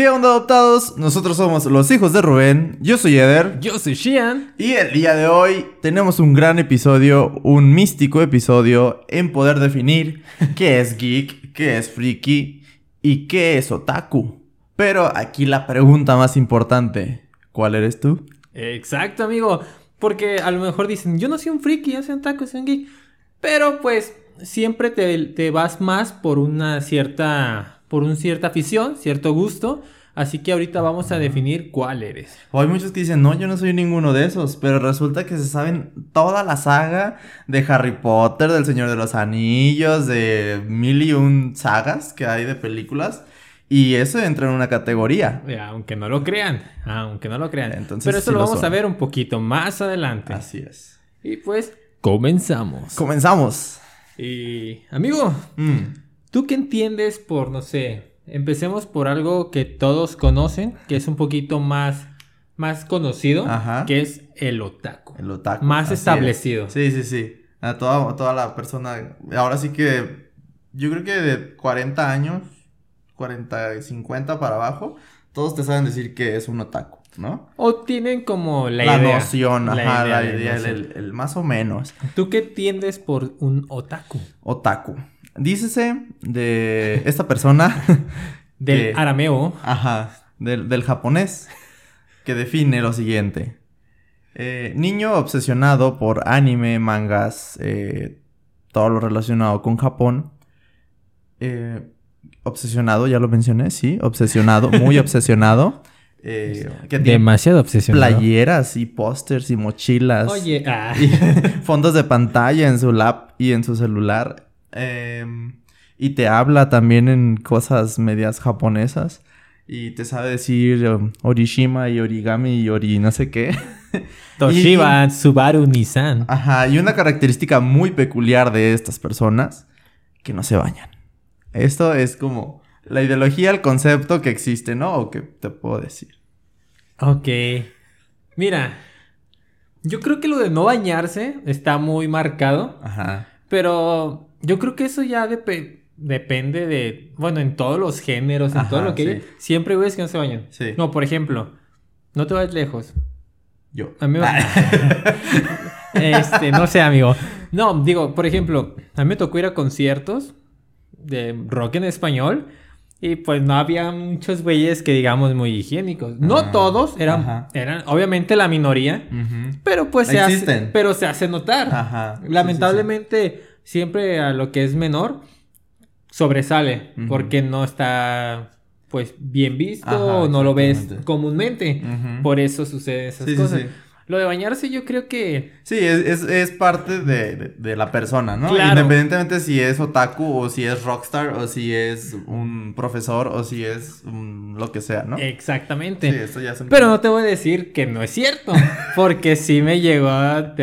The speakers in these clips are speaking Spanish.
¿Qué onda adoptados? Nosotros somos los hijos de Rubén. Yo soy Eder. Yo soy Shian. Y el día de hoy tenemos un gran episodio, un místico episodio en poder definir qué es geek, qué es friki y qué es otaku. Pero aquí la pregunta más importante, ¿cuál eres tú? Exacto, amigo. Porque a lo mejor dicen, yo no soy un friki, yo soy un otaku, soy un geek. Pero pues siempre te, te vas más por una cierta por una cierta afición, cierto gusto. Así que ahorita vamos a definir cuál eres. O hay muchos que dicen, no, yo no soy ninguno de esos, pero resulta que se saben toda la saga de Harry Potter, del Señor de los Anillos, de mil y un sagas que hay de películas. Y eso entra en una categoría. aunque no lo crean, aunque no lo crean. Entonces, pero eso lo vamos a ver un poquito más adelante. Así es. Y pues, comenzamos. Comenzamos. Y, amigo, mm. ¿Tú qué entiendes por, no sé, empecemos por algo que todos conocen, que es un poquito más, más conocido, que es el otaku. El otaku. Más establecido. Sí, sí, sí. A toda, toda la persona, ahora sí que, yo creo que de 40 años, 40, 50 para abajo, todos te saben decir que es un otaku, ¿no? O tienen como la, idea. La noción, ajá, la idea, el, el, más o menos. ¿Tú qué entiendes por un otaku? Otaku. Dícese de esta persona. del arameo. Ajá. Del, japonés. Que define lo siguiente. Eh, niño obsesionado por anime, mangas, eh, todo lo relacionado con Japón. Eh, obsesionado, ya lo mencioné, sí, obsesionado, muy obsesionado. Demasiado obsesionado. Playeras y pósters y mochilas. Oye, ah. y fondos de pantalla en su lap y en su celular. Em, y te habla también en cosas medias japonesas. Y te sabe decir um, Orishima y origami y ori no sé qué. Toshiba, Subaru, Nissan. Ajá, y una característica muy peculiar de estas personas, que no se bañan. Esto es como la ideología, el concepto que existe, ¿no? O que te puedo decir. Ok. Mira, yo creo que lo de no bañarse está muy marcado. Ajá. Pero yo creo que eso ya depende de, bueno, en todos los géneros, en todo lo que hay, siempre ves que no se bañan. Sí. No, por ejemplo, no te vayas lejos. Yo. A mí Este, no sé, amigo. No, digo, por ejemplo, a mí me tocó ir a conciertos de rock en español y pues no había muchos güeyes que digamos muy higiénicos. No ah, todos, eran, eran obviamente la minoría, pero pues se hace, pero se hace notar. Ajá. Lamentablemente siempre a lo que es menor sobresale porque no está pues bien visto o no lo ves comúnmente. Por eso suceden esas cosas. Lo de bañarse yo creo que... Sí, es, parte de, la persona, ¿no? Independientemente si es otaku o si es rockstar o si es un profesor o si es lo que sea, ¿no? Exactamente. Sí, eso ya Pero no te voy a decir que no es cierto, porque sí me llegó a...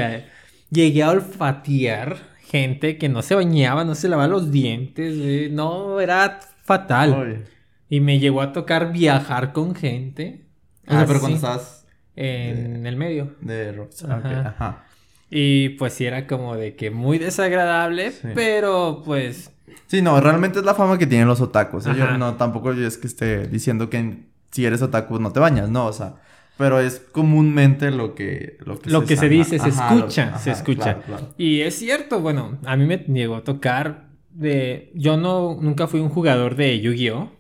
Llegué a olfatear gente que no se bañaba, no se lavaba los dientes, no, era fatal. Y me llegó a tocar viajar con gente. O sea, pero cuando estabas... En el medio. De Rockstar. Ajá. Y pues sí era como de que muy desagradable, pero pues... Sí, no, realmente es la fama que tienen los otakus. ¿eh? Yo no, tampoco es que esté diciendo que si eres otaku no te bañas, no, o sea... Pero es comúnmente lo que... Lo que, lo se, que se, dice, se escucha, se escucha. Y es cierto, bueno, a mí me llegó a tocar de... Yo no, nunca fui un jugador de Yu-Gi-Oh!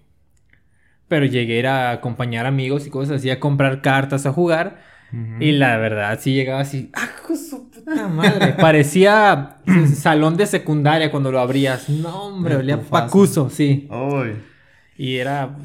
Pero llegué a acompañar amigos y cosas así, a comprar cartas, a jugar. Y la verdad, sí llegaba así... ¡Ah, su puta madre! Parecía salón de secundaria cuando lo abrías. No, hombre, olía pacuso, sí. Y era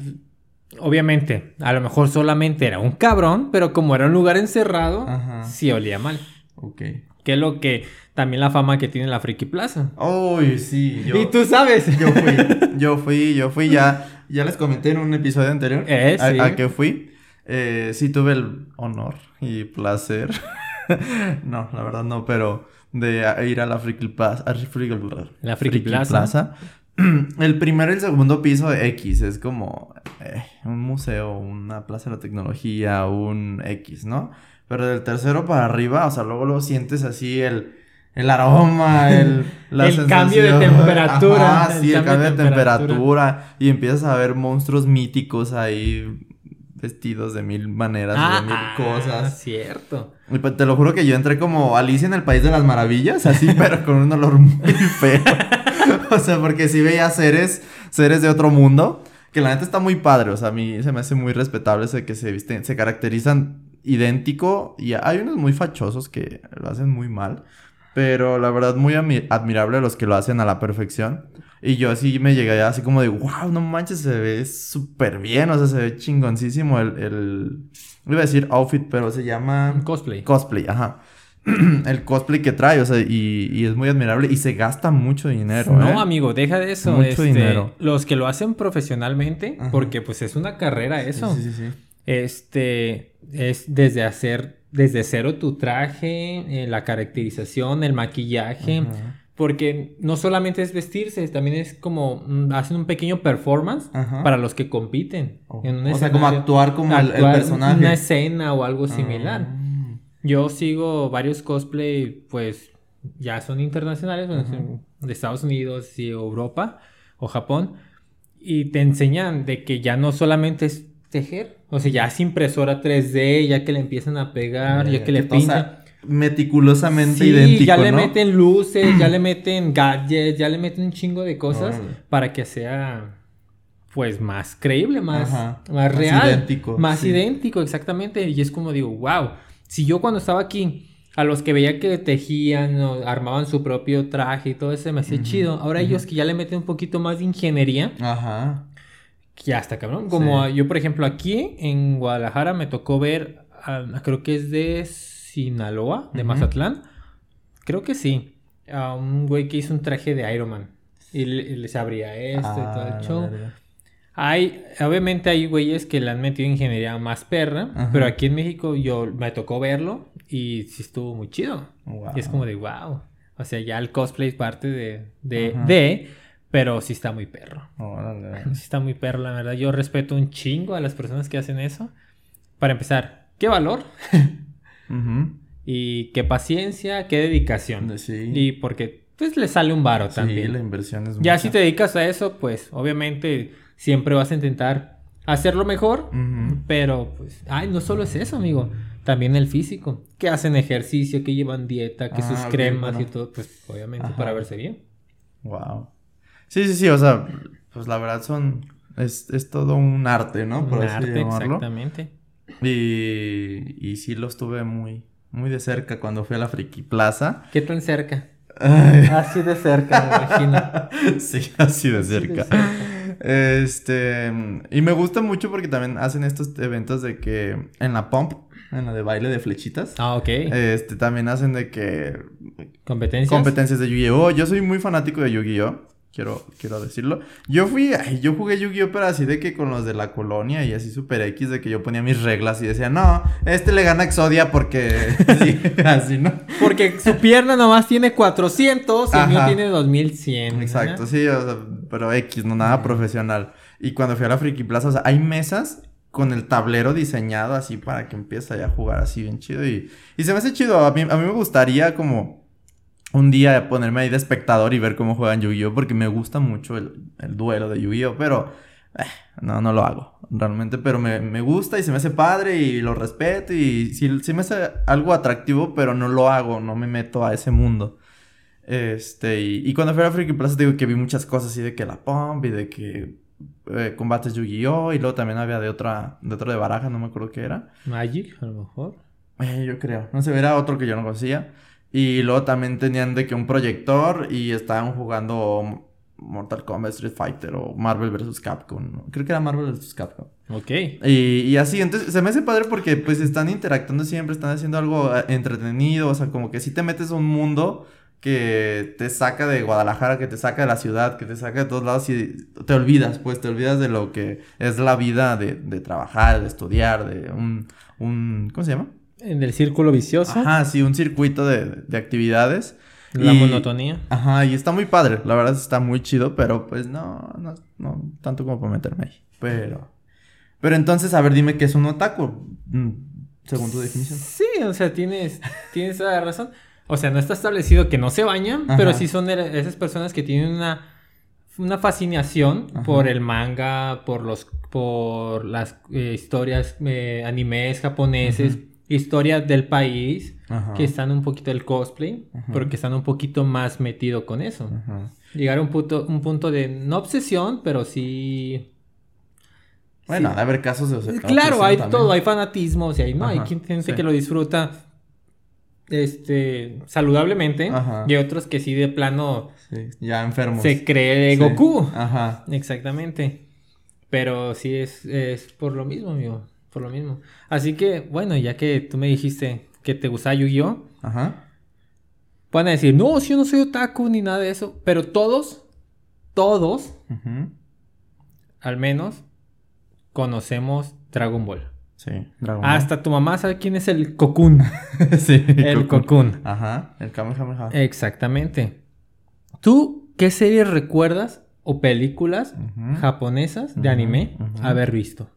obviamente, a lo mejor solamente era un cabrón, pero como era un lugar encerrado, sí olía mal. Ok. Que es lo que también la fama que tiene la Friki Plaza. Uy, sí. y tú sabes. Yo fui, yo fui, yo fui ya. Ya les comenté en un episodio anterior eh, a, que fui. Eh, sí tuve el honor y placer. no, la verdad no, pero de ir a la Friki Plaza. la Friki, Plaza. El primero y el segundo piso de X es como eh, un museo, una plaza de la tecnología, un X, ¿no? Pero del tercero para arriba, o sea, luego lo sientes así el, el aroma, el, el cambio de temperatura. Ah, sí, el cambio de temperatura. Y empiezas a ver monstruos míticos ahí vestidos de mil maneras, de mil ah, cosas. cierto. Y pues, te lo juro que yo entré como Alicia en el País de las Maravillas, así, pero con un olor muy feo. o sea, porque sí veía seres, seres de otro mundo, que la neta está muy padre, o sea, a mí se me hace muy respetable ese que se visten, se caracterizan idéntico y hay unos muy fachosos que lo hacen muy mal. Pero la verdad, muy admirable los que lo hacen a la perfección. Y yo así me llegué así como de, wow, no manches, se ve súper bien, o sea, se ve chingoncísimo el, el... Iba a decir outfit, pero se llama... Cosplay. Cosplay, ajá. el cosplay que trae, o sea, y, y, es muy admirable y se gasta mucho dinero. No, ¿eh? amigo, deja de eso. Mucho este, dinero. Los que lo hacen profesionalmente, porque pues es una carrera eso. Sí, sí, sí. Este, es desde hacer desde cero tu traje, eh, la caracterización, el maquillaje. Porque no solamente es vestirse, también es como mm, hacen un pequeño performance para los que compiten. Oh. o sea, como actuar como el, personaje. Una escena o algo similar. Yo sigo varios cosplay, pues ya son internacionales, de Estados Unidos y Europa o Japón. Y te enseñan de que ya no solamente es tejer. O sea, ya es impresora 3D, ya que le empiezan a pegar, ya que le pintan. meticulosamente idéntico, ya le meten luces, ya le meten gadgets, ya le meten un chingo de cosas para que sea pues más creíble, más, más real. Más idéntico. Más idéntico, exactamente. Y es como digo, wow. Si yo cuando estaba aquí, a los que veía que tejían, o armaban su propio traje y todo eso, me hacía chido. Ahora ellos que ya le meten un poquito más de ingeniería. Ajá ya está cabrón. Como yo, por ejemplo, aquí en Guadalajara me tocó ver, creo que es de Sinaloa, de Mazatlán. Creo que sí. A un güey que hizo un traje de Iron Man. Y, les abría esto y todo el ah, show. Hay, obviamente hay güeyes que le han metido ingeniería más perra, pero aquí en México yo me tocó verlo y sí estuvo muy chido. Y es como de wow. O sea, ya el cosplay es parte de, de, de pero sí está muy perro. Sí está muy perro, la verdad. Yo respeto un chingo a las personas que hacen eso. Para empezar, qué valor. Y qué paciencia, qué dedicación. Sí. Y porque pues le sale un varo también. Sí, la inversión es Ya si te dedicas a eso, pues obviamente siempre vas a intentar hacerlo mejor, pero pues, ay, no solo es eso, amigo, también el físico, que hacen ejercicio, que llevan dieta, que sus ah, cremas y todo, pues obviamente para verse bien. Wow. Sí, sí, sí, o sea, pues la verdad son, es, es todo un arte, ¿no? Por un arte, exactamente. Y, y sí lo estuve muy, muy de cerca cuando fui a la Friki Plaza. ¿Qué tan cerca? Así de cerca, me imagino. sí, así de cerca. Este, y me gusta mucho porque también hacen estos eventos de que en la Pump, en la de baile de flechitas. Ah, ok. Este, también hacen de que... Competencias. Competencias de Yu-Gi-Oh! Yo soy muy fanático de Yu-Gi-Oh! Quiero, quiero decirlo. Yo fui, yo jugué Yu-Gi-Oh! pero así de que con los de la colonia y así super X de que yo ponía mis reglas y decía, no, este le gana Exodia porque... sí, así, ¿no? Porque su pierna nomás tiene 400 y el mío tiene 2100. Exacto, sí, pero X, no nada profesional. Y cuando fui a la Friki Plaza, o sea, hay mesas con el tablero diseñado así para que empiece a jugar así bien chido y, y se me hace chido. A mí, a mí me gustaría como un día ponerme ahí de espectador y ver cómo juegan Yu-Gi-Oh! Porque me gusta mucho el, duelo de Yu-Gi-Oh! Pero eh, no, no lo hago realmente. Pero me, gusta y se me hace padre y lo respeto. Y sí, me hace algo atractivo, pero no lo hago. No me meto a ese mundo. Este, y, cuando fui a Freaky Plaza, digo que vi muchas cosas así de que la pump y de que eh, combates Yu-Gi-Oh! Y luego también había de otra, de otro de baraja, no me acuerdo qué era. Magic, a lo mejor. Eh, yo creo. No sé, era otro que yo no conocía. Y luego también tenían de que un proyector y estaban jugando Mortal Kombat, Street Fighter o Marvel vs. Capcom. Creo que era Marvel vs. Capcom. Ok. Y, y, así, entonces se me hace padre porque pues están interactuando siempre, están haciendo algo eh, entretenido, o sea, como que si te metes a un mundo que te saca de Guadalajara, que te saca de la ciudad, que te saca de todos lados y te olvidas, pues te olvidas de lo que es la vida de, de trabajar, de estudiar, de un, un, ¿cómo se llama? En el círculo vicioso. Ajá, sí, un circuito de, actividades. La monotonía. Ajá, y está muy padre. La verdad está muy chido, pero pues no, no, no tanto como para meterme ahí. Pero. Pero entonces, a ver, dime qué es un otaku. Mm, según tu definición. Sí, o sea, tienes, tienes la razón. O sea, no está establecido que no se bañan, pero sí son esas personas que tienen una, una fascinación por el manga, por los por las eh, historias, eh, animes japoneses, historias del país, que están un poquito del cosplay, porque están un poquito más metidos con eso. Llegar a un punto, un punto de no obsesión, pero sí bueno, sí. haber casos de Claro, hay todo, hay fanatismo, o sea, hay, ¿no? hay gente que lo disfruta este saludablemente y otros que sí de plano ya enfermos. Se cree Goku. Ajá. Exactamente. Pero sí es, es por lo mismo, amigo, por lo mismo. Así que, bueno, ya que tú me dijiste que te gusta Yu-Gi-Oh, Ajá. Pueden decir, "No, si yo no soy otaku ni nada de eso", pero todos todos al menos conocemos Dragon Ball. Sí, Dragon Ball. Hasta tu mamá sabe quién es el Cocoon. sí, el Cocoon. Ajá, el Kamehameha. Exactamente. ¿Tú qué series recuerdas o películas japonesas de anime haber visto?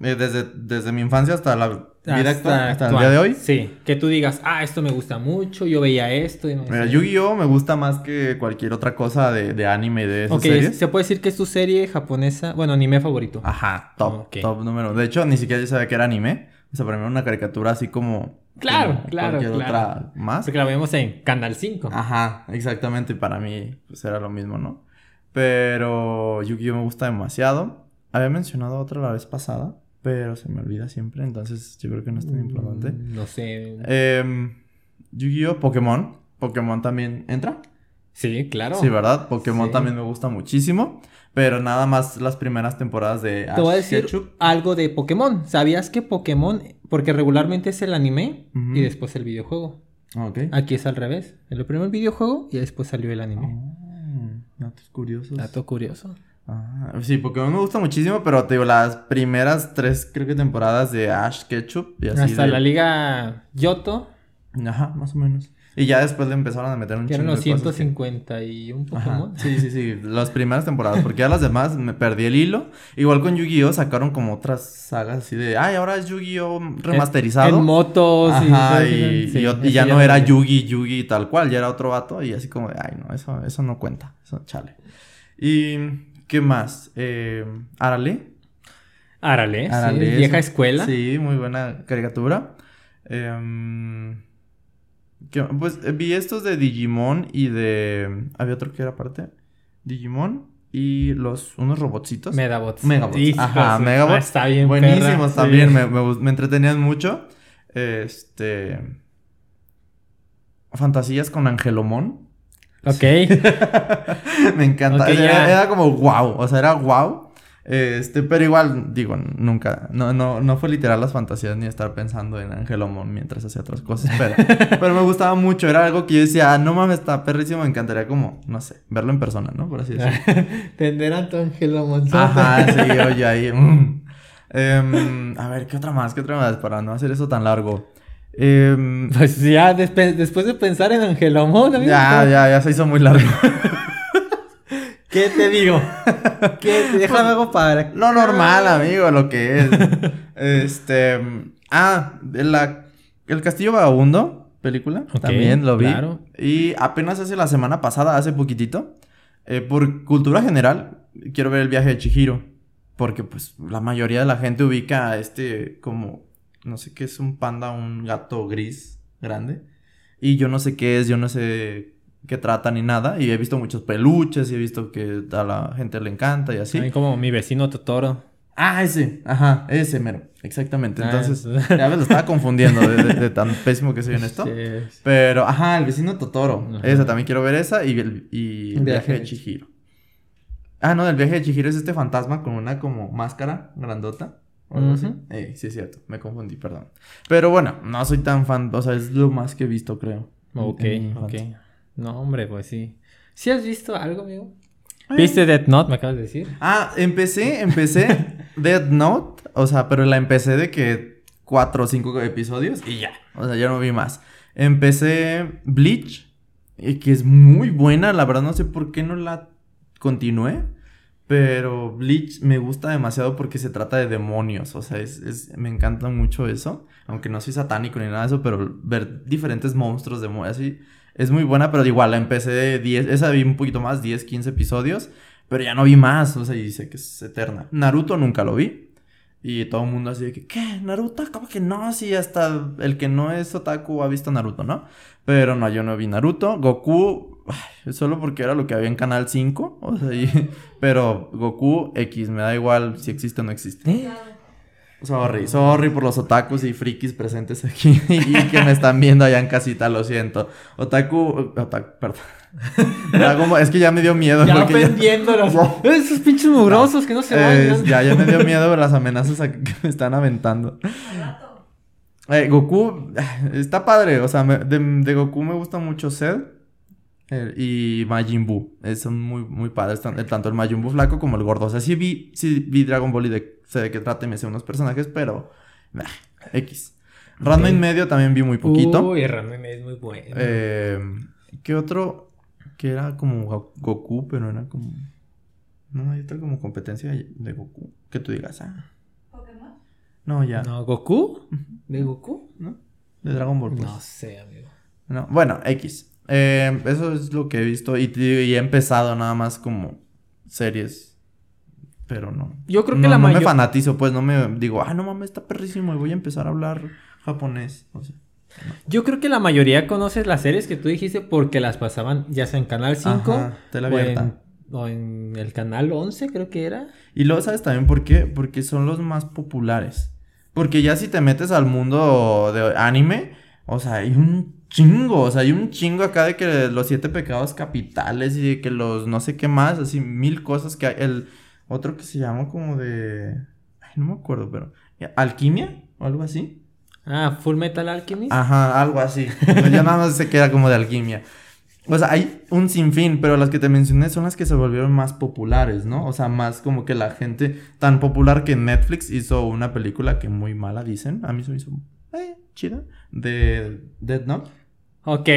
Eh, desde, desde mi infancia hasta la vida hasta, hasta el día de hoy. Sí, que tú digas, ah, esto me gusta mucho, yo veía esto. Y Mira, Yu-Gi-Oh! me gusta más que cualquier otra cosa de, de anime de esas okay, ¿Se puede decir que es tu serie japonesa, bueno, anime favorito? Ajá, top, top número. De hecho, ni siquiera yo sabía que era anime. O sea, para mí era una caricatura así como... Claro, claro, claro. otra más. Porque la vemos en Canal 5. Ajá, exactamente. Para mí, pues era lo mismo, ¿no? Pero Yu-Gi-Oh! me gusta demasiado. Había mencionado otra la vez pasada pero se me olvida siempre, entonces yo creo que no es tan importante. Mm, no sé. Eh, Yu-Gi-Oh! Pokémon. Pokémon también entra. Sí, claro. Sí, ¿verdad? Pokémon también me gusta muchísimo. Pero nada más las primeras temporadas de Te voy a decir algo de Pokémon. ¿Sabías que Pokémon, porque regularmente es el anime y después el videojuego? Ok. Aquí es al revés. El primero el videojuego y después salió el anime. Oh, datos curiosos. Dato curioso. Ah, sí, Pokémon me gusta muchísimo, pero te digo, las primeras tres, creo que temporadas de Ash Ketchup y así. Hasta la liga Yoto. Ajá, más o menos. Y ya después le empezaron a meter un chingo los 150 y un Pokémon. Sí, sí, sí. Las primeras temporadas. Porque ya las demás me perdí el hilo. Igual con Yu-Gi-Oh! sacaron como otras sagas así de. Ay, ahora es Yu-Gi-Oh! remasterizado. En, motos. Ajá, y, y, ya no era Yugi, Yugi tal cual. Ya era otro vato. Y así como de. Ay, no, eso, eso no cuenta. Eso, chale. Y. ¿Qué más? Eh, Arale. Arale, sí, vieja escuela. Sí, muy buena caricatura. Em, pues eh, vi estos de Digimon y de... Había otro que era aparte. Digimon y los unos robotcitos. Megabots. Megabots. Ajá, Megabots. Ah, está bien. Buenísimos también, me, me, entretenían mucho. Este. Fantasías con Angelomón. Ok. me encanta. era, como wow. O sea, era wow. Este, pero igual, digo, nunca, no, no, no fue literal las fantasías ni estar pensando en Angelomon mientras hacía otras cosas, pero, pero me gustaba mucho, era algo que yo decía, ah, no mames, está perrísimo, me encantaría como, no sé, verlo en persona, ¿no? Por así decirlo. Tender a tu Angelomon. Ajá, sí, oye, ahí. Mm. Em, a ver, ¿qué otra más? ¿Qué otra más? Para no hacer eso tan largo. Eh, pues ya después de pensar en Angelomón, amigo. Ya, ya, ya se hizo muy largo. ¿Qué te digo? ¿Qué? Déjame algo para. Lo normal, amigo, lo que es. este. Ah, la, El Castillo Vagabundo, película. también lo vi. Claro. Y apenas hace la semana pasada, hace poquitito, eh, por cultura general, quiero ver el viaje de Chihiro. Porque, pues, la mayoría de la gente ubica a este como no sé qué es un panda, un gato gris grande. Y yo no sé qué es, yo no sé qué trata ni nada. Y he visto muchos peluches y he visto que a la gente le encanta y así. como mi vecino Totoro. Ah, ese, ajá, ese mero, exactamente. Ah, Entonces, ya me lo estaba confundiendo de, tan pésimo que soy en esto. Pero, ajá, el vecino Totoro. Esa, también quiero ver esa y el, y el viaje de Chihiro. Ah, no, el viaje de Chihiro es este fantasma con una como máscara grandota sí, es cierto, me confundí, perdón. Pero bueno, no soy tan fan, o sea, es lo más que he visto, creo. Ok, ok. No, hombre, pues sí. ¿Sí has visto algo, amigo? ¿Viste Death Note, me acabas de decir? Ah, empecé, empecé Death Note, o sea, pero la empecé de que cuatro o cinco episodios y ya, o sea, ya no vi más. Empecé Bleach, y que es muy buena, la verdad no sé por qué no la continué. Pero Bleach me gusta demasiado porque se trata de demonios. O sea, es, es, me encanta mucho eso. Aunque no soy satánico ni nada de eso, pero ver diferentes monstruos, de así, es muy buena. Pero igual, la empecé de 10, esa vi un poquito más, 10, 15 episodios. Pero ya no vi más, o sea, y sé que es eterna. Naruto nunca lo vi. Y todo el mundo así de que, ¿qué? ¿Naruto? ¿Cómo que no? Sí, hasta el que no es otaku ha visto Naruto, ¿no? Pero no, yo no vi Naruto. Goku, solo porque era lo que había en Canal 5. O sea, pero Goku X, me da igual si existe o no existe. ¿Eh? Sorry, sorry por los otakus y frikis presentes aquí y que me están viendo allá en casita, lo siento. Otaku, otaku perdón. es que ya me dio miedo. Ya ofendiéndolos. Esos pinches mugrosos que no se van. ya, ya me dio miedo las amenazas que me están aventando. Eh, Goku está padre, o sea, de, Goku me gusta mucho Cell eh, y Majin Buu. son muy, muy padres, tanto el Majin Buu flaco como el gordo. O sea, sí vi, sí vi Dragon Ball y de, sé de qué trata y me sé unos personajes, pero X. Random en medio también vi muy poquito. Uy, Random medio es muy bueno. Eh, ¿Qué otro? que era como Goku, pero era como. No, hay otra como competencia de Goku. Que tú digas, ah. ¿Pokémon? No, ya. No, ¿Goku? ¿De Goku? ¿No? De Dragon Ball. Pues. No sé, amigo. No, bueno, X. Eh, eso es lo que he visto. Y, he empezado nada más como series. Pero no. Yo creo que la mayor... No me fanatizo, pues. No me digo, ah, no mames, está perrísimo. Y voy a empezar a hablar japonés. O sea. Yo creo que la mayoría conoce las series que tú dijiste porque las pasaban ya sea en Canal 5 o, en, el Canal 11, creo que era. Y luego, ¿sabes también por qué? Porque son los más populares. Porque ya si te metes al mundo de anime, o sea, hay un chingo, o sea, hay un chingo acá de que los siete pecados capitales y de que los no sé qué más, así mil cosas que hay. El otro que se llama como de... Ay, no me acuerdo, pero... ¿Alquimia? ¿O algo así? Ah, Full Metal Alchemist. Ajá, algo así. ya nada más se queda como de alquimia. O sea, hay un sinfín, pero las que te mencioné son las que se volvieron más populares, ¿no? O sea, más como que la gente tan popular que Netflix hizo una película que muy mala dicen. A mí se me hizo eh, chida. De Dead Note. Ok.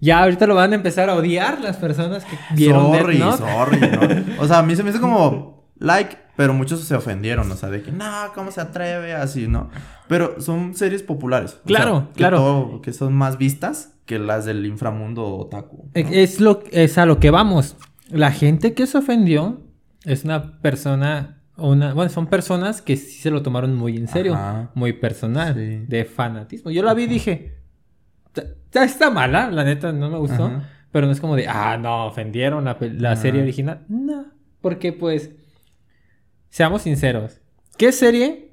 Ya ahorita lo van a empezar a odiar las personas que vieron sorry, Death Note. Sorry, O sea, a mí se me hizo como like, pero muchos se ofendieron, o sea, de que no, ¿cómo se atreve? Así, ¿no? Pero son series populares. Claro, claro. que son más vistas que las del inframundo otaku. Es, lo, es a lo que vamos. La gente que se ofendió es una persona, una, bueno, son personas que sí se lo tomaron muy en serio, muy personal, de fanatismo. Yo la vi y dije, ya está mala, la neta no me gustó, pero no es como de, ah, no, ofendieron la, la serie original. No, porque pues seamos sinceros. ¿Qué serie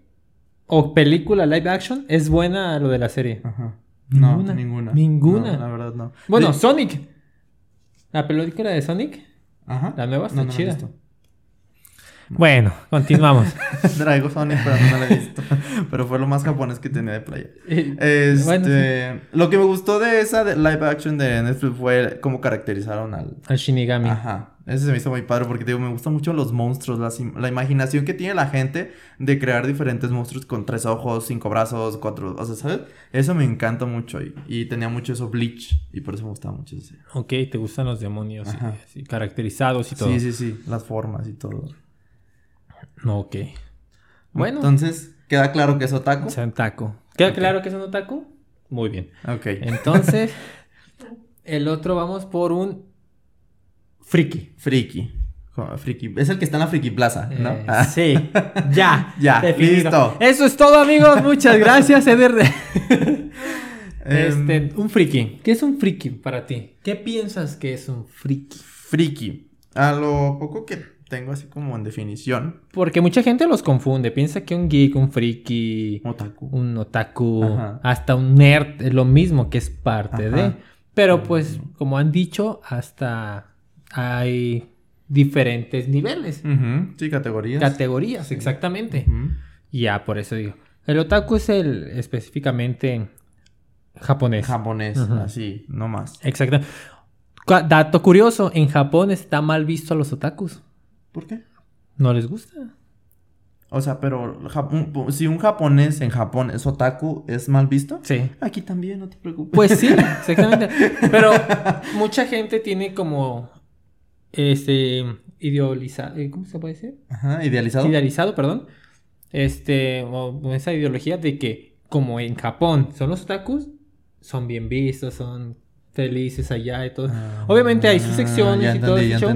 o película live action es buena lo de la serie? Ajá. No, ninguna. Ninguna. la verdad no. Bueno, Sonic. La película de Sonic. Ajá. La nueva está chida. Bueno, continuamos. Traigo Sonic, pero no la he visto. pero fue lo más japonés que tenía de playa. Este, Lo que me gustó de esa de live action de Netflix fue cómo caracterizaron al... Al Shinigami. Ajá. Ese se me hizo muy padre porque digo, me gustan mucho los monstruos, la, imaginación que tiene la gente de crear diferentes monstruos con tres ojos, cinco brazos, cuatro, o sea, ¿sabes? Eso me encanta mucho y, tenía mucho eso Bleach y por eso me gustaba mucho ese. Ok, te gustan los demonios y, caracterizados y todo. Sí, sí, sí, las formas y todo. Ok. Bueno. Entonces, ¿queda claro que es otaku? Es otaku. ¿Queda claro que es un otaku? Muy bien. Ok. Entonces, el otro vamos por un Friki. Friki. Friki. Es el que está en la Friki Plaza, ¿no? Eh, ah. Sí. Ya. ya. Listo. Eso es todo, amigos. Muchas gracias, Eder. este, em, un friki. ¿Qué es un friki para ti? ¿Qué piensas que es un friki? Friki. A lo poco que tengo así como en definición. Porque mucha gente los confunde. Piensa que un geek, un friki, otaku. un otaku, hasta un nerd es lo mismo que es parte de. Pero pues, como han dicho, hasta hay diferentes niveles. Sí, categorías. Categorías, exactamente. Ya, por eso digo. El otaku es el específicamente japonés. Japonés, así, no más. Exacto. Dato curioso, en Japón está mal visto a los otakus. ¿Por qué? No les gusta. O sea, pero si un japonés en Japón es otaku, ¿es mal visto? Sí. Aquí también, no te preocupes. Pues sí, exactamente. Pero mucha gente tiene como este, idealizado, eh, ¿cómo se puede decir? Ajá, idealizado. Idealizado, perdón. Este, o esa ideología de que como en Japón son los otakus, son bien vistos, son felices allá y todo. Ah, Obviamente hay sus secciones y todo eso.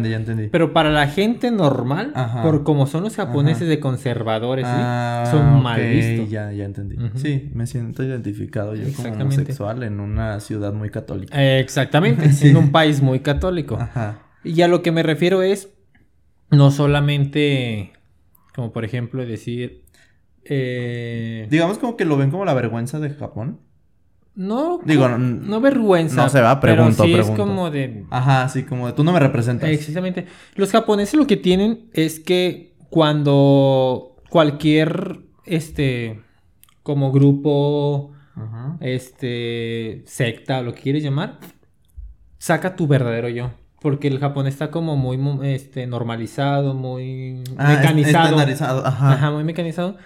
Pero para la gente normal, por como son los japoneses de conservadores, ah, son mal vistos. Ya, ya entendí. Sí, me siento identificado yo como homosexual en una ciudad muy católica. exactamente, en un país muy católico. Ajá. Y a lo que me refiero es no solamente como por ejemplo decir eh... digamos como que lo ven como la vergüenza de Japón. No, Digo, no, vergüenza. No se va, pregunto, pero sí es como de... Ajá, sí, como de tú no me representas. Exactamente. Los japoneses lo que tienen es que cuando cualquier, este, como grupo, este, secta o lo que quieres llamar, saca tu verdadero yo. Porque el japonés está como muy este, normalizado, muy ah, mecanizado. Ajá. Ajá, muy mecanizado.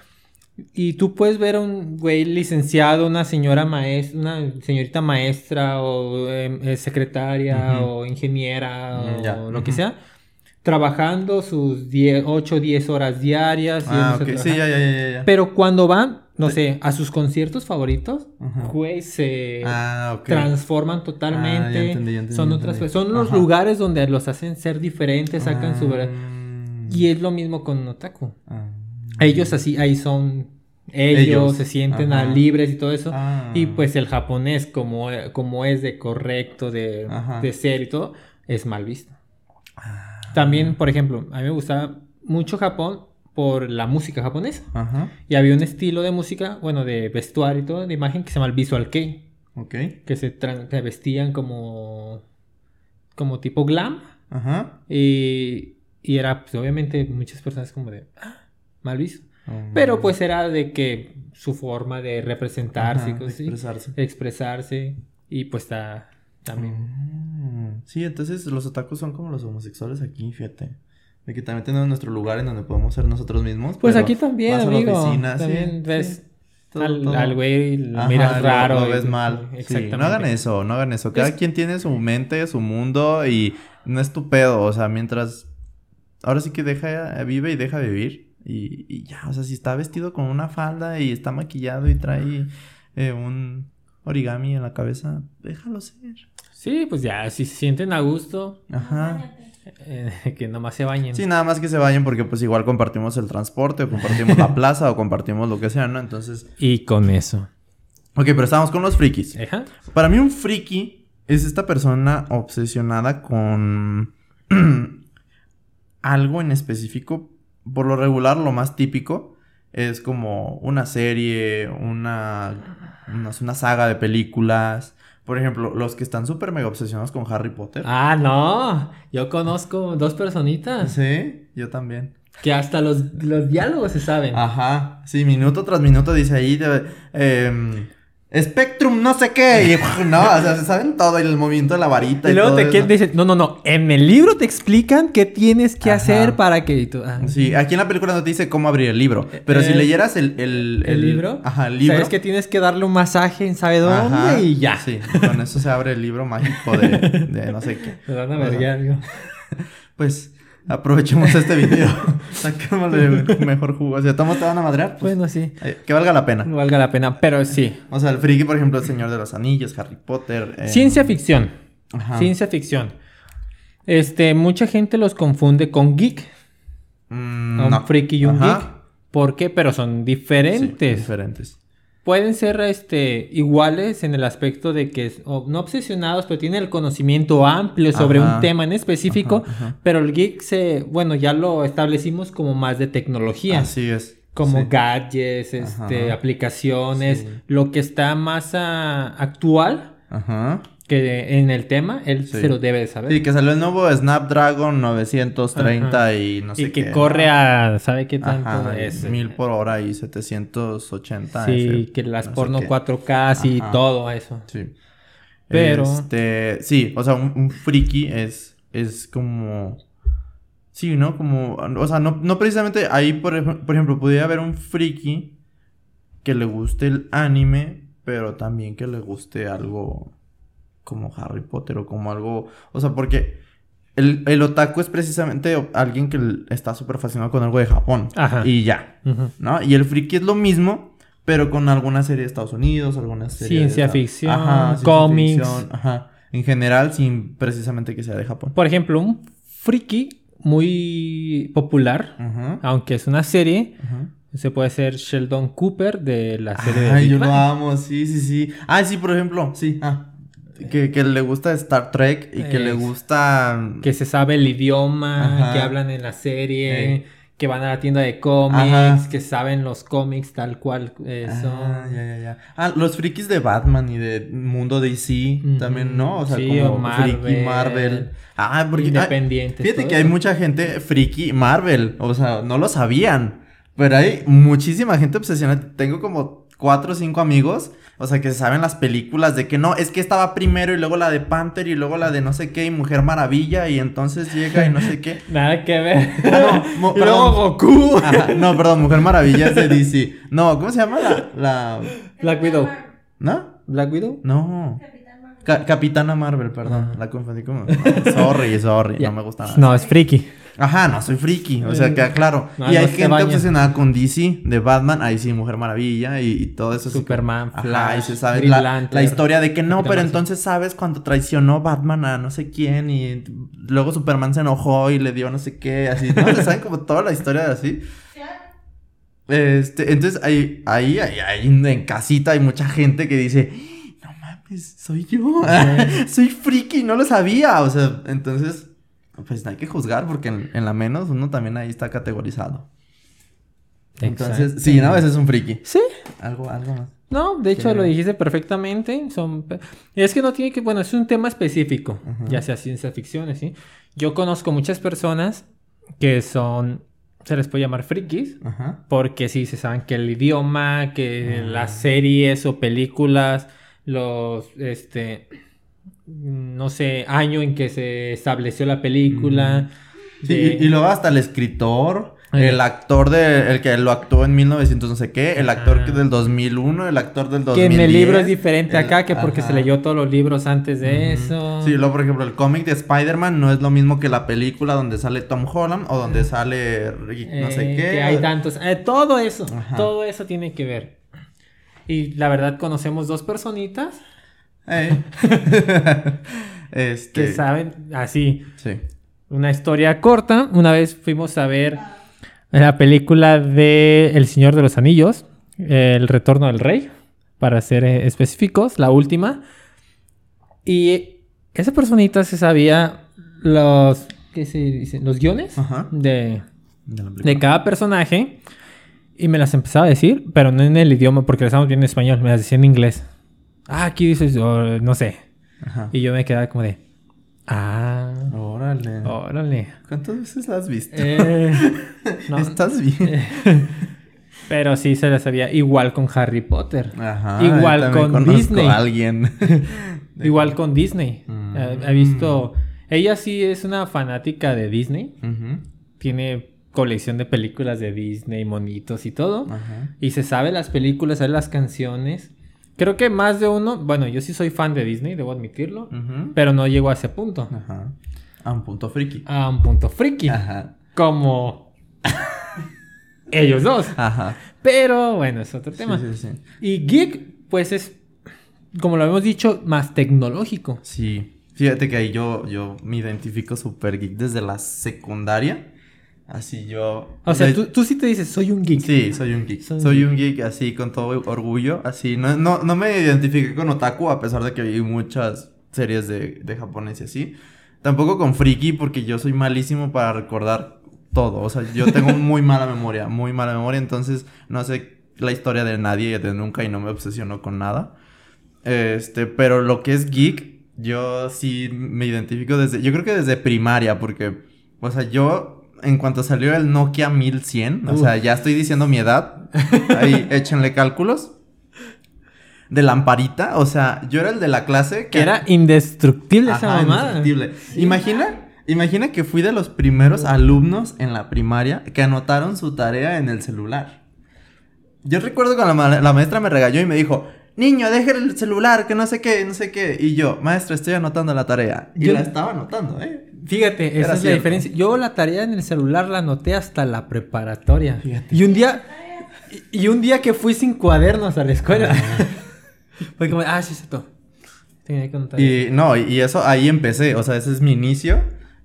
Y tú puedes ver a un güey licenciado, una señora maestra, una señorita maestra o em, eh, secretaria o ingeniera mm, o lo que sea, trabajando sus 10, 8 10 horas diarias. Ah, Sí, ya, ya, ya, Pero cuando van, no sé, a sus conciertos favoritos, güey, se ah, transforman totalmente. Ah, son otras Son los lugares donde los hacen ser diferentes, sacan su... Y es lo mismo con Otaku. Ellos así, ahí son ellos, se sienten libres y todo eso. Ah. Y pues el japonés, como, como es de correcto, de, de ser y todo, es mal visto. Ah. También, por ejemplo, a mí me gustaba mucho Japón por la música japonesa. Y había un estilo de música, bueno, de vestuario y todo, de imagen que se llama el visual kei. Ok. Que se, vestían como, como tipo glam. Ajá. Y, y era, pues, obviamente, muchas personas como de, ah, mal visto. Mm. Pero pues era de que su forma de representarse, expresarse. expresarse. Y pues está también. Mm. Sí, entonces los otakus son como los homosexuales aquí, fíjate. De que también tenemos nuestro lugar en donde podemos ser nosotros mismos. Pues aquí también, amigo. también ves al, güey lo miras raro. Lo, ves mal. Exactamente. no hagan eso, no hagan eso. Cada quien tiene su mente, su mundo y no es tu pedo. O sea, mientras... Ahora sí que deja, vive y deja vivir. Y, ya, o sea, si está vestido con una falda y está maquillado y trae eh, un origami en la cabeza, déjalo ser. Sí, pues ya, si se sienten a gusto. Ajá. Eh, que nomás se bañen. Sí, nada más que se bañen porque pues igual compartimos el transporte o compartimos la plaza o compartimos lo que sea, ¿no? Entonces... Y con eso. Ok, pero estamos con los frikis. Ajá. Para mí un friki es esta persona obsesionada con algo en específico por lo regular, lo más típico es como una serie, una, una, saga de películas. Por ejemplo, los que están súper mega obsesionados con Harry Potter. Ah, no. Yo conozco dos personitas. Sí, yo también. Que hasta los, los diálogos se saben. Ajá. Sí, minuto tras minuto dice ahí. Eh, Spectrum, no sé qué. Y, no, o sea, se saben todo, el movimiento de la varita. Y, luego te dicen, no, no, no. En el libro te explican qué tienes que hacer para que. Ah. Sí, aquí en la película no te dice cómo abrir el libro. Pero si leyeras el, el, el, libro, ajá, el libro. Sabes que tienes que darle un masaje en sabe dónde y ya. Sí, con eso se abre el libro mágico de, de no sé qué. Me van a Pues Aprovechemos este video. Saquémosle mejor jugo. O sea, ¿todos te van a madrear? Pues, bueno, sí. Eh, que valga la pena. Valga la pena, pero sí. O sea, el friki, por ejemplo, El Señor de los Anillos, Harry Potter. Eh, Ciencia ficción. Ajá. Ciencia ficción. Este, mucha gente los confunde con geek. Mm, un friki y un geek. ¿Por qué? Pero son diferentes. diferentes pueden ser este, iguales en el aspecto de que no obsesionados, pero tienen el conocimiento amplio sobre un tema en específico, pero el geek se, bueno, ya lo establecimos como más de tecnología. Así es. Como gadgets, este, aplicaciones, lo que está más actual. Ajá que en el tema él se lo debe de saber. Sí, que salió el nuevo Snapdragon 930 y no sé qué. Y que corre a, ¿sabe qué tanto es? Mil por hora y 780. Sí, que las porno 4K y todo eso. Sí. Pero... Este, sí, o sea, un, friki es, es como... Sí, ¿no? Como, o sea, no, no precisamente ahí, por, por ejemplo, podría haber un friki que le guste el anime, pero también que le guste algo como Harry Potter o como algo, o sea, porque el, el, otaku es precisamente alguien que está súper fascinado con algo de Japón. Ajá. Y ya. ¿No? Y el friki es lo mismo, pero con alguna serie de Estados Unidos, alguna serie Ciencia ficción, ajá, cómics. ajá. En general, sin precisamente que sea de Japón. Por ejemplo, un friki muy popular, aunque es una serie, se puede ser Sheldon Cooper de la serie Ay, yo lo amo, sí, sí, sí. Ah, sí, por ejemplo, sí. Ah. Que, que, le gusta Star Trek y que le gusta... Que se sabe el idioma que hablan en la serie, que van a la tienda de cómics, que saben los cómics tal cual eh, son. Ah, ya, ya, ya. Ah, los frikis de Batman y de Mundo DC también, ¿no? O sea, como Marvel, friki Marvel. Ah, porque... Independientes. fíjate que hay mucha gente friki Marvel, o sea, no lo sabían. Pero hay muchísima gente obsesionada. Tengo como cuatro o cinco amigos o sea, que se saben las películas de que no, es que estaba primero y luego la de Panther y luego la de no sé qué y Mujer Maravilla y entonces llega y no sé qué. Nada que ver. Ah, no, y luego Goku. no, perdón, Mujer Maravilla es de DC. No, ¿cómo se llama la, la... Black Widow. ¿No? ¿Black Widow? No. Capitana Marvel, perdón. La confundí como. sorry, sorry. No me gusta nada. No, es friki. Ajá, no, soy friki. O sea, queda claro. y hay gente obsesionada con DC, de Batman. Ahí sí, Mujer Maravilla y, todo eso. Superman, Flash. Ajá, y se sabe la, la, historia de que no, pero entonces sabes cuando traicionó Batman a no sé quién y luego Superman se enojó y le dio no sé qué, así. ¿No? ¿Saben como toda la historia de así? Este, entonces ahí, ahí, ahí, ahí en casita hay mucha gente que dice soy yo. soy friki, no lo sabía. O sea, entonces, pues hay que juzgar porque en, la menos uno también ahí está categorizado. Entonces, sí, ¿no? Ese es un friki. Sí. Algo, algo más. No, de hecho lo dijiste perfectamente. Son... Es que no tiene que, bueno, es un tema específico, ya sea ciencia ficción, ¿sí? Yo conozco muchas personas que son, se les puede llamar frikis, porque sí, se saben que el idioma, que las series o películas los, este, no sé, año en que se estableció la película. Sí, y, luego hasta el escritor, el actor de, el que lo actuó en 1900 no sé qué, el actor que del 2001, el actor del 2010. Que en el libro es diferente acá, que porque se leyó todos los libros antes de eso. Sí, luego por ejemplo el cómic de Spider-Man no es lo mismo que la película donde sale Tom Holland o donde sale no sé eh, qué. Que hay tantos, eh, todo eso, todo eso tiene que ver. Y la verdad conocemos dos personitas. Eh. este... Que saben, así. Sí. Una historia corta. Una vez fuimos a ver la película de El Señor de los Anillos, El Retorno del Rey, para ser eh, específicos, la última. Y esa personita se sabía los, ¿qué se dice? Los guiones de, de cada personaje. Y me las empezaba a decir, pero no en el idioma, porque las estamos viendo en español, me las decía en inglés. Ah, aquí dices, no sé. Y yo me quedaba como de, ah. Órale. Órale. ¿Cuántas veces las has visto? Eh, no, ¿Estás bien? pero sí se las sabía. Igual con Harry Potter. Ajá. Igual con Disney. alguien. Igual con Disney. He visto. Ella sí es una fanática de Disney. Tiene colección de películas de Disney, monitos y todo. Y se sabe las películas, sabe las canciones. Creo que más de uno, bueno, yo sí soy fan de Disney, debo admitirlo, pero no llego a ese punto. A un punto friki. A un punto friki. Como ellos dos. Pero bueno, es otro tema. Y geek, pues es, como lo hemos dicho, más tecnológico. Sí. Fíjate que ahí yo, yo me identifico súper geek desde la secundaria. Así yo... O sea, tú, tú, sí te dices, soy un geek. Sí, soy un geek. Soy, un geek así, con todo orgullo. Así, no, no, no me identifiqué con otaku, a pesar de que vi muchas series de, de japonés y así. Tampoco con friki, porque yo soy malísimo para recordar todo. O sea, yo tengo muy mala memoria, muy mala memoria. Entonces, no sé la historia de nadie de nunca y no me obsesiono con nada. Este, pero lo que es geek, yo sí me identifico desde... Yo creo que desde primaria, porque... O sea, yo en cuanto salió el Nokia 1100, o sea, ya estoy diciendo mi edad, ahí échenle cálculos. De lamparita, o sea, yo era el de la clase que era indestructible esa mamada. Indestructible. Imagina, imagina que fui de los primeros alumnos en la primaria que anotaron su tarea en el celular. Yo recuerdo que la, maestra me regañó y me dijo, niño, deje el celular, que no sé qué, no sé qué. Y yo, maestra, estoy anotando la tarea. Y yo la estaba anotando, ¿eh? Fíjate, esa es la diferencia. Yo la tarea en el celular la anoté hasta la preparatoria. Fíjate. Y un día, y un día que fui sin cuadernos a la escuela. Ah. fue como, ah, sí, se todo. Tenía que Y no, y eso ahí empecé. O sea, ese es mi inicio.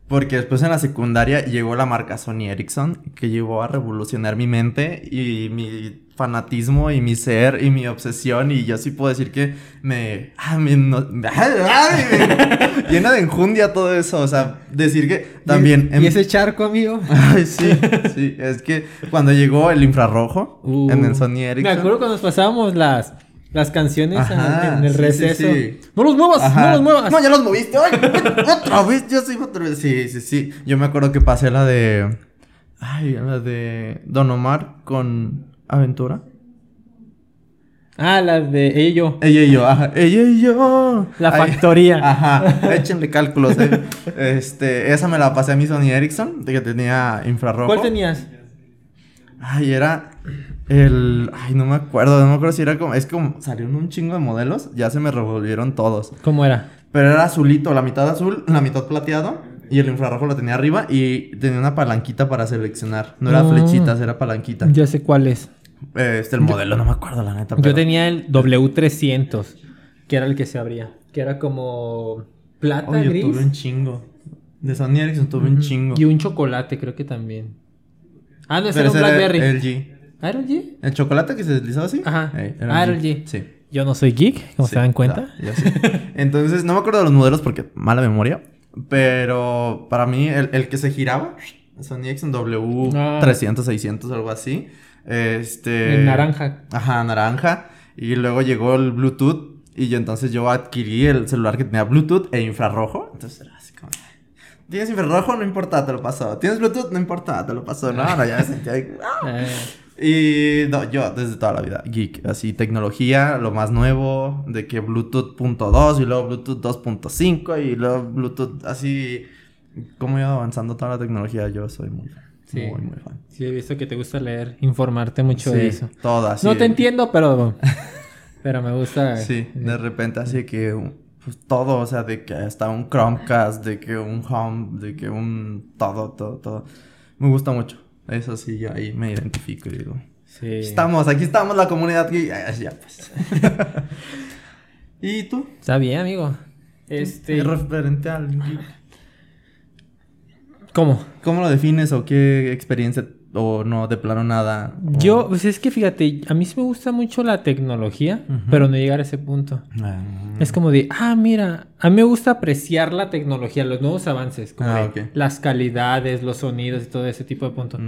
Porque después en la secundaria llegó la marca Sony Ericsson, que llegó a revolucionar mi mente y mi fanatismo y mi ser y mi obsesión. Y yo sí puedo decir que me. Ah, me, llena de enjundia todo eso. O sea, decir que también. ¿Y, ese charco, amigo? Ay, sí, sí. Es que cuando llegó el infrarrojo en el uh. Sony Ericsson. Me acuerdo cuando nos pasábamos las las canciones en, el receso. No los muevas, no los muevas. No, ya los moviste. Ay, otra vez, yo soy otra vez. Sí, sí, sí. Yo me acuerdo que pasé la de. Ay, la de Don Omar con Aventura. Ah, la de ella y yo. Ella y yo, ajá. Ella y yo. La factoría. Ajá. Échenle cálculos, eh. Este, esa me la pasé a mi Sony Ericsson, de que tenía infrarrojo. ¿Cuál tenías? Ay, era el. Ay, no me acuerdo. No me acuerdo si era como. Es como salieron un chingo de modelos. Ya se me revolvieron todos. ¿Cómo era? Pero era azulito, la mitad azul, la mitad plateado. Y el infrarrojo lo tenía arriba y tenía una palanquita para seleccionar. No era ah. flechitas, era palanquita. Ya sé cuál es. Este, el modelo, no me acuerdo la neta. Yo tenía el W300, que era el que se abría. Que era como plata oh, yo tuve un chingo. De Sony Ericsson tuve un chingo. Y un chocolate, creo que también. Ah, no, ese era un Blackberry. El G. ¿RLG? ¿El chocolate que se deslizaba así? Ajá. RLG. Sí. Yo no soy geek, como se dan cuenta. Entonces, no me acuerdo de los modelos porque mala memoria. Pero para mí, el, que se giraba, Sony Ericsson W300, 600, algo así. Este. El naranja. Ajá, naranja. Y luego llegó el Bluetooth. Y yo entonces yo adquirí el celular que tenía Bluetooth e infrarrojo. Entonces era así como. ¿Tienes infrarrojo? No importa, te lo paso. ¿Tienes Bluetooth? No importa, te lo paso. No, no, ya me sentía ahí. Eh. Y no, yo desde toda la vida, geek, así tecnología, lo más nuevo, de que Bluetooth .2 y luego Bluetooth 2.5 y luego Bluetooth así, como iba avanzando toda la tecnología, yo soy muy. Sí. Muy, muy fan. Sí, he visto que te gusta leer, informarte mucho de eso. Todas. No te entiendo, pero, pero me gusta. Sí, de repente así que pues todo, o sea, de que hasta un Chromecast, de que un Home, de que un todo, todo, todo. Me gusta mucho. Eso sí, yo ahí me identifico y digo. Sí. Estamos, aquí estamos la comunidad que ya, pues. ¿Y tú? Está bien, amigo. Este. referente al. ¿Cómo? ¿Cómo lo defines o qué experiencia o no, de plano nada. Yo, pues es que fíjate, a mí sí me gusta mucho la tecnología, pero no llegar a ese punto. Ah. Es como de, ah, mira, a mí me gusta apreciar la tecnología, los nuevos avances, como ah, las calidades, los sonidos y todo ese tipo de puntos.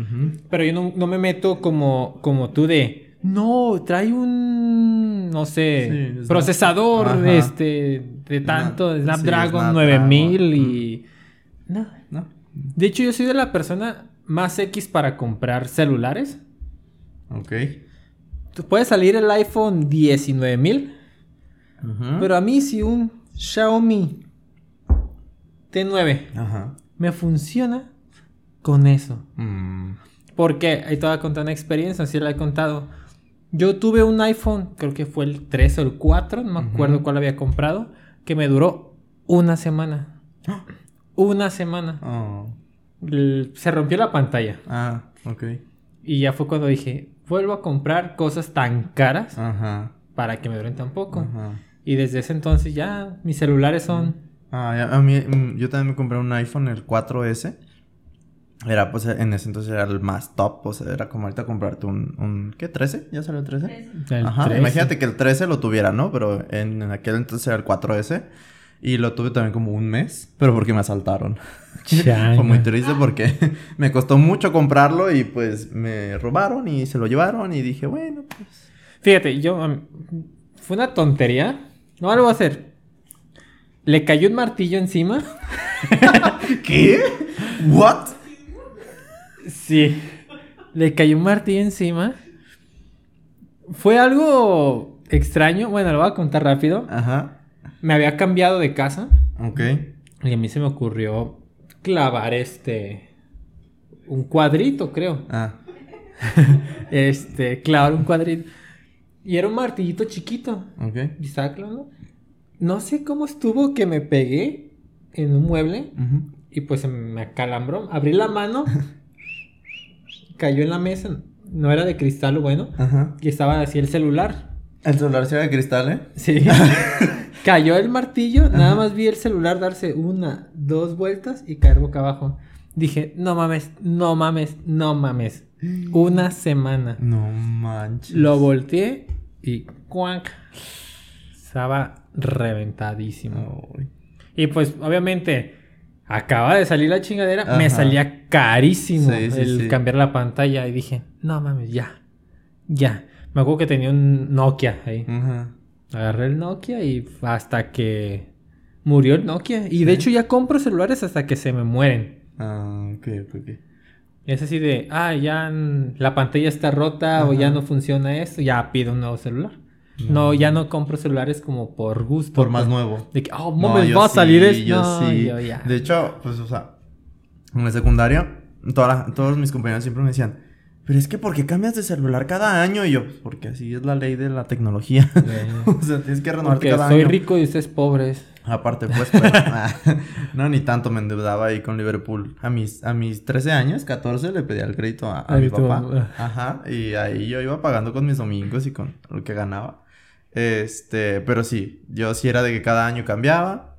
Pero yo no, me meto como, como tú de, no, trae un, no sé, procesador este, de tanto, Snapdragon 9000 y... No. De hecho, yo soy de la persona más X para comprar celulares. Ok. Puede salir el iPhone 19000. Pero a mí si un Xiaomi T9 me funciona con eso. Mm. Porque ahí te voy a contar una experiencia, así la he contado. Yo tuve un iPhone, creo que fue el 3 o el 4, no me acuerdo cuál había comprado, que me duró una semana. Una semana. Oh se rompió la pantalla. Ah, ok. Y ya fue cuando dije, vuelvo a comprar cosas tan caras para que me duren tan poco. Y desde ese entonces ya mis celulares son... Ah, a mí, mm, yo también me compré un iPhone, el 4S. Era, pues, en ese entonces era el más top. O sea, era como ahorita comprarte un... un ¿Qué? ¿13? ¿Ya salió el 13? Ajá. Imagínate que el 13 lo tuviera, ¿no? Pero en, en aquel entonces era el 4S. Y lo tuve también como un mes, pero porque me asaltaron. Fue muy triste porque me costó mucho comprarlo y pues me robaron y se lo llevaron y dije, bueno, pues... Fíjate, yo... fue una tontería. No lo voy a hacer. Le cayó un martillo encima. ¿Qué? ¿What? Sí. Le cayó un martillo encima. Fue algo extraño. Bueno, lo voy a contar rápido. Ajá me había cambiado de casa. Ok. Y a mí se me ocurrió clavar este. Un cuadrito, creo. Ah. este, clavar un cuadrito. Y era un martillito chiquito. Ok. Y estaba clavando. No sé cómo estuvo que me pegué en un mueble. y pues me acalambró. Abrí la mano, cayó en la mesa, no era de cristal bueno, y estaba así el celular. ¿El celular era de cristal, eh? Sí. cayó el martillo, nada más vi el celular darse una, dos vueltas y caer boca abajo. Dije, no mames, no mames, no mames. Una semana. No manches. Lo volteé y cuanc. Estaba reventadísimo. Y pues, obviamente, acaba de salir la chingadera. Me salía carísimo el cambiar la pantalla. Y dije, no mames, ya. Ya. Me acuerdo que tenía un Nokia ahí. Agarré el Nokia y hasta que murió el Nokia. Y de hecho ya compro celulares hasta que se me mueren. Ah, ok, ok. Es así de, ah, ya la pantalla está rota o ya no funciona esto, ya pido un nuevo celular. No. ya no compro celulares como por gusto. Por más nuevo. De que, oh, mames, va a salir esto. Yo sí. De hecho, pues, o sea, en la secundaria, todos mis compañeros siempre me decían, pero es que ¿por qué cambias de celular cada año? Y yo, porque así es la ley de la tecnología. o sea, tienes que renovarte cada año. soy rico y ustedes pobres. Aparte, pues, pero, ah, no, ni tanto me endeudaba ahí con Liverpool. A mis, a mis 13 años, 14, le pedía el crédito a, mi papá. Ajá, y ahí yo iba pagando con mis domingos y con lo que ganaba. Este, pero sí, yo sí era de que cada año cambiaba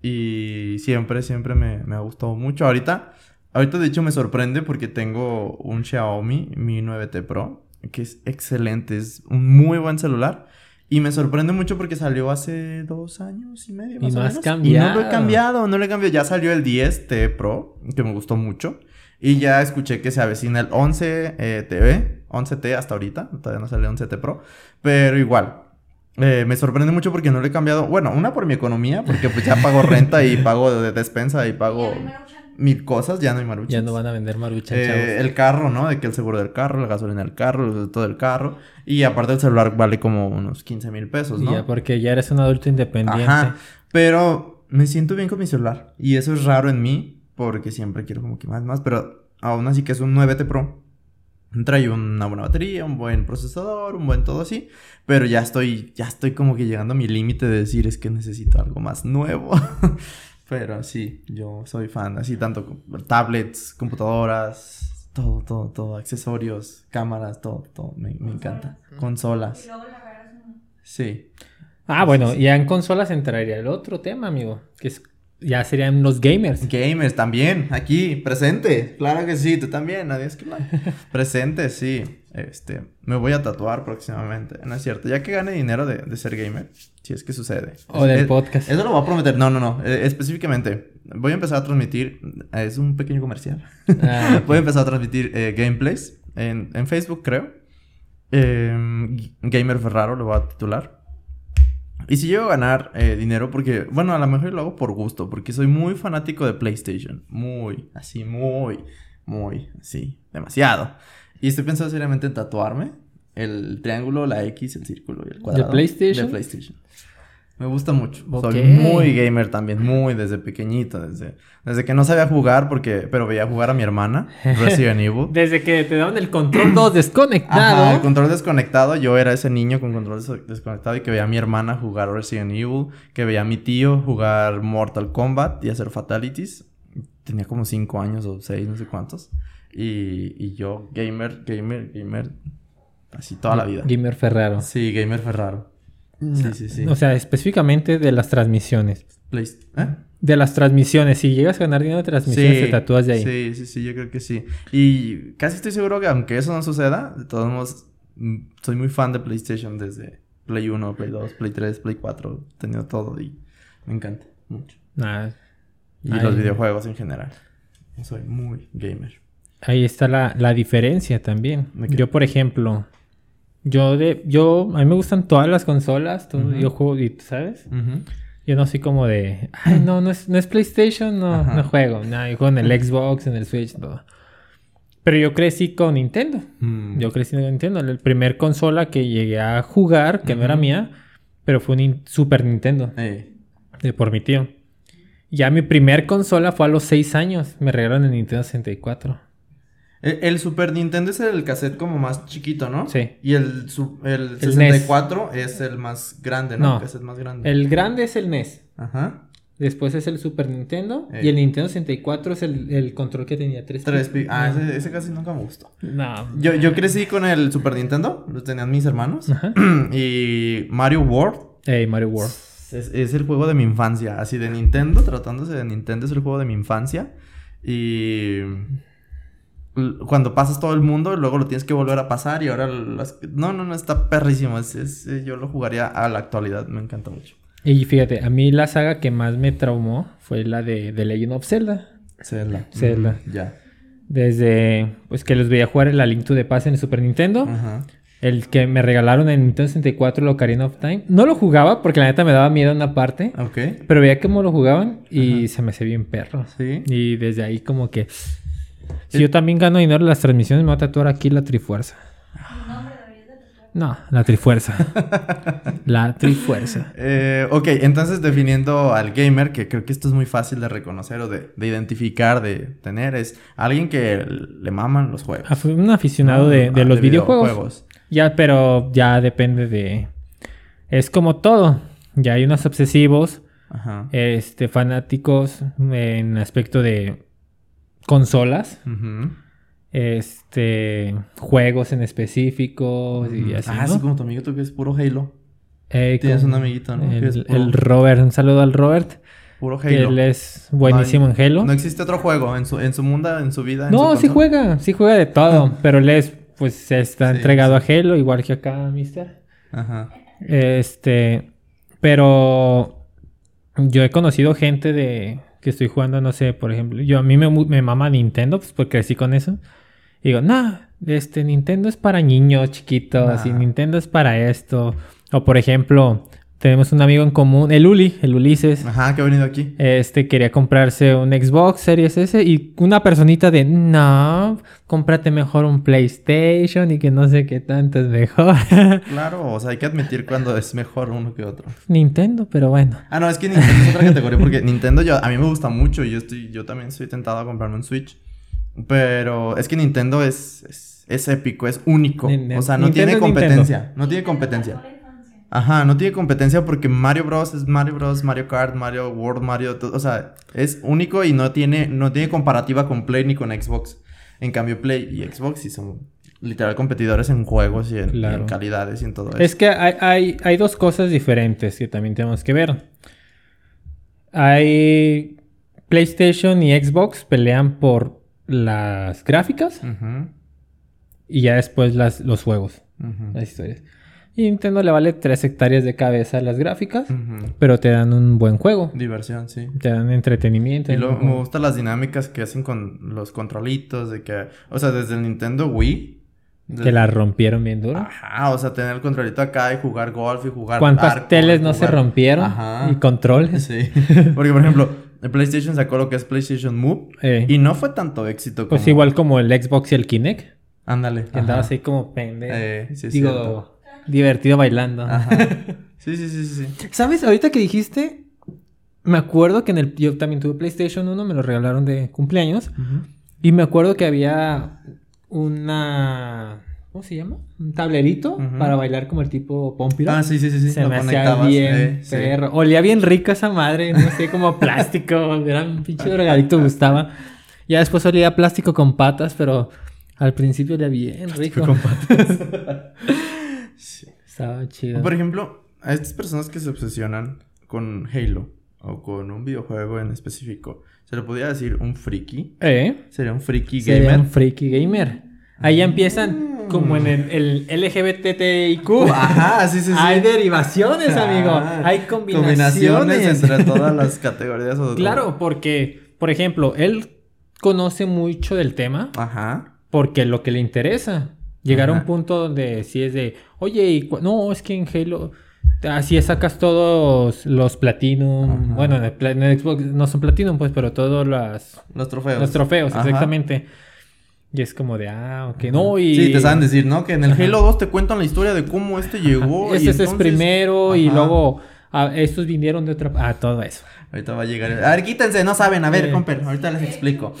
y siempre, siempre me, me ha gustado mucho. Ahorita, ahorita de hecho me sorprende porque tengo un Xiaomi Mi 9T Pro, que es excelente, es un muy buen celular. Y me sorprende mucho porque salió hace dos años y medio. Más y no has cambiado. Y no lo he cambiado, no lo he cambiado. Ya salió el 10T Pro, que me gustó mucho. Y ya escuché que se avecina el 11 eh, TV, 11T hasta ahorita. Todavía no sale 11T Pro. Pero igual, eh, me sorprende mucho porque no lo he cambiado. Bueno, una por mi economía, porque pues ya pago renta y pago de despensa y pago mil cosas, ya no hay maruchas. Ya no van a vender maruchas, eh, El carro, ¿no? De que el seguro del carro, la gasolina del carro, todo el carro. Y aparte el celular vale como unos 15 mil pesos, ¿no? Ya, porque ya eres un adulto independiente. Ajá. Pero me siento bien con mi celular. Y eso es raro en mí, porque siempre quiero como que más, más. Pero aún así que es un 9T Pro. Trae una buena batería, un buen procesador, un buen todo así. Pero ya estoy, ya estoy como que llegando a mi límite de decir es que necesito algo más nuevo. Pero sí, yo soy fan, así tanto tablets, computadoras, todo, todo, todo, accesorios, cámaras, todo, todo, me, me encanta. Consolas. Sí. Ah, bueno, ya en consolas entraría el otro tema, amigo, que es ya serían los gamers. Gamers también, aquí, presente. Claro que sí, tú también, nadie es que Presente, sí. Este, me voy a tatuar próximamente. No es cierto, ya que gane dinero de, de ser gamer, si es que sucede. O del podcast. Eso lo voy a prometer. No, no, no. Eh, específicamente, voy a empezar a transmitir. Es un pequeño comercial. Ah, voy a empezar a transmitir eh, gameplays en, en, Facebook, creo. Em, gamer Ferraro lo voy a titular. Y si llego a ganar eh, dinero, porque, bueno, a lo mejor lo hago por gusto, porque soy muy fanático de PlayStation. Muy, así, muy, muy, así, demasiado. Y estoy pensando seriamente en tatuarme el triángulo, la X, el círculo y el cuadrado. ¿De PlayStation? De PlayStation. Me gusta mucho. Soy muy gamer también, muy desde pequeñito, desde, desde que no sabía jugar, porque, pero veía jugar a mi hermana, Resident Evil. desde que te daban el control 2 desconectado. el control desconectado. Yo era ese niño con control desconectado y que veía a mi hermana jugar Resident Evil, que veía a mi tío jugar Mortal Kombat y hacer fatalities. Tenía como 5 años o 6, no sé cuántos. Y, y yo, gamer, gamer, gamer, así toda la vida. Gamer Ferraro. Sí, gamer Ferraro. Sí, sí, sí. O sea, específicamente de las transmisiones. ¿Eh? De las transmisiones. Si llegas a ganar dinero de transmisiones, te tatúas de ahí. Sí, sí, sí, yo creo que sí. Y casi estoy seguro que aunque eso no suceda, de todos modos, mm, soy muy fan de PlayStation desde Play 1, Play 2, Play 3, Play 4. He tenido todo y me encanta mucho. Ah, y los videojuegos en general. Soy muy gamer. Ahí está la, la diferencia también. Yo, por ejemplo, yo de, yo, a mí me gustan todas las consolas, todo, yo juego, y, ¿sabes? Yo no soy como de, ay, no, no es, no es PlayStation, no, no juego. No, yo juego en el Xbox, en el Switch, todo. Pero yo crecí con Nintendo. Mm. Yo crecí con Nintendo. La primer consola que llegué a jugar, que no era mía, pero fue un Super Nintendo. De, por mi tío. Ya mi primer consola fue a los 6 años. Me regalaron el Nintendo 64. El, Super Nintendo es el cassette como más chiquito, ¿no? Sí. Y el, el, 64 es el más grande, ¿no? El cassette más grande. El grande es el NES. Ajá. Después es el Super Nintendo. Y el Nintendo 64 es el, control que tenía tres Tres Ah, ese, casi nunca me gustó. No. Yo, yo crecí con el Super Nintendo. Lo tenían mis hermanos. y Mario World. Hey, Mario World. Es, es, el juego de mi infancia. Así de Nintendo, tratándose de Nintendo, es el juego de mi infancia. Y cuando pasas todo el mundo, luego lo tienes que volver a pasar y ahora las... No, no, no, está perrísimo. Es, yo lo jugaría a la actualidad, me encanta mucho. Y fíjate, a mí la saga que más me traumó fue la de The Legend of Zelda. Zelda. Zelda. ya. Desde, pues que los veía jugar en la Link to the Past en el Super Nintendo. Ajá. El que me regalaron en Nintendo 64, el Ocarina of Time. No lo jugaba porque la neta me daba miedo una parte. Ok. Pero veía cómo lo jugaban y se me hacía bien perro. Sí. Y desde ahí como que... Si yo también gano dinero en las transmisiones, me voy a tatuar aquí la Trifuerza. No, la trifuerza. la trifuerza. Eh, ok, entonces definiendo al gamer, que creo que esto es muy fácil de reconocer o de, identificar, de tener, es alguien que le maman los juegos. Un aficionado de, ah, los videojuegos. Ya, pero ya depende de... Es como todo. Ya hay unos obsesivos, Ajá. este, fanáticos en aspecto de consolas. Este juegos en específico y así. Ah, sí, como tu amiguito que es puro Halo. Eh, Tienes un amiguito, ¿no? El, Robert, un saludo al Robert. Puro Halo. Que él es buenísimo en Halo. No existe otro juego en su, en su mundo, en su vida. no, sí juega, sí juega de todo. pero él es, pues, está entregado a Halo, igual que acá, Mister. Ajá. Este, pero yo he conocido gente de que estoy jugando, no sé, por ejemplo, yo a mí me, me mama Nintendo, pues porque crecí con eso digo, no, este Nintendo es para niños chiquitos y Nintendo es para esto. O por ejemplo, tenemos un amigo en común, el Uli, el Ulises. Ajá, que ha venido aquí. Este quería comprarse un Xbox Series S y una personita de, no, cómprate mejor un PlayStation y que no sé qué tanto es mejor. claro, o sea, hay que admitir cuando es mejor uno que otro. Nintendo, pero bueno. Ah, no, es que Nintendo es otra categoría porque Nintendo yo, a mí me gusta mucho y yo, estoy, yo también estoy tentado a comprarme un Switch. Pero es que Nintendo es, es, épico, es único. o sea, no tiene competencia. No tiene competencia. Ajá, no tiene competencia porque Mario Bros. es Mario Bros, Mario Kart, Mario World, Mario... O sea, es único y no tiene, no tiene comparativa con Play ni con Xbox. En cambio, Play y Xbox sí son literal competidores en juegos y en, calidades y en todo eso. Es que hay, hay, hay dos cosas diferentes que también tenemos que ver. Hay... PlayStation y Xbox pelean por las gráficas y ya después las, los juegos, las historias. Y Nintendo le vale 3 hectáreas de cabeza a las gráficas, pero te dan un buen juego. Diversión, sí. Te dan entretenimiento. Y luego me gustan las dinámicas que hacen con los controlitos, de que, o sea, desde el Nintendo Wii. Que la rompieron bien duro. Ajá, o sea, tener el controlito acá y jugar golf y jugar. ¿Cuántas teles no se rompieron? Ajá. Y controles. Sí. Porque, por ejemplo, el PlayStation sacó lo que es PlayStation Move. Eh. Y no fue tanto éxito pues como... Pues igual como el Xbox y el Kinect. Ándale. Que andaba así como pendejo. Eh, sí, Digo, divertido bailando. Ajá. Sí, sí, sí, sí. ¿Sabes? Ahorita que dijiste, me acuerdo que en el... Yo también tuve PlayStation 1, me lo regalaron de cumpleaños. Y me acuerdo que había una... ¿Cómo se llama? Un tablerito para bailar como el tipo Pompiro. Ah, sí, sí, sí. sí. Se me hacía bien perro. Olía bien rica esa madre, no sé, como plástico. Era un pinche drogadito, gustaba. Ya después olía plástico con patas, pero al principio olía bien rico. con patas. Estaba chido. Por ejemplo, a estas personas que se obsesionan con Halo o con un videojuego en específico, ¿se le podría decir un friki? ¿Eh? Sería un friki gamer. Sería un friki gamer. Ahí empiezan como en el, el LGBTIQ. Ajá, sí, sí, sí. Hay derivaciones, amigo. Hay combinaciones. entre todas las categorías. claro, porque, por ejemplo, él conoce mucho del tema. Ajá. Porque lo que le interesa. Llegar a un punto donde si es de, oye, no, es que en Halo así sacas todos los Platinum. Bueno, en, Xbox no son Platinum, pues, pero todos las, los trofeos. Los trofeos, exactamente. Y es como de, ah, ok, no, y... Sí, te saben decir, ¿no? Que en el Halo 2 te cuentan la historia de cómo este llegó. Este, es primero y luego ah, estos vinieron de otra... Ah, todo eso. Ahorita va a llegar... A ver, quítense, no saben. A ver, comper, ahorita les explico.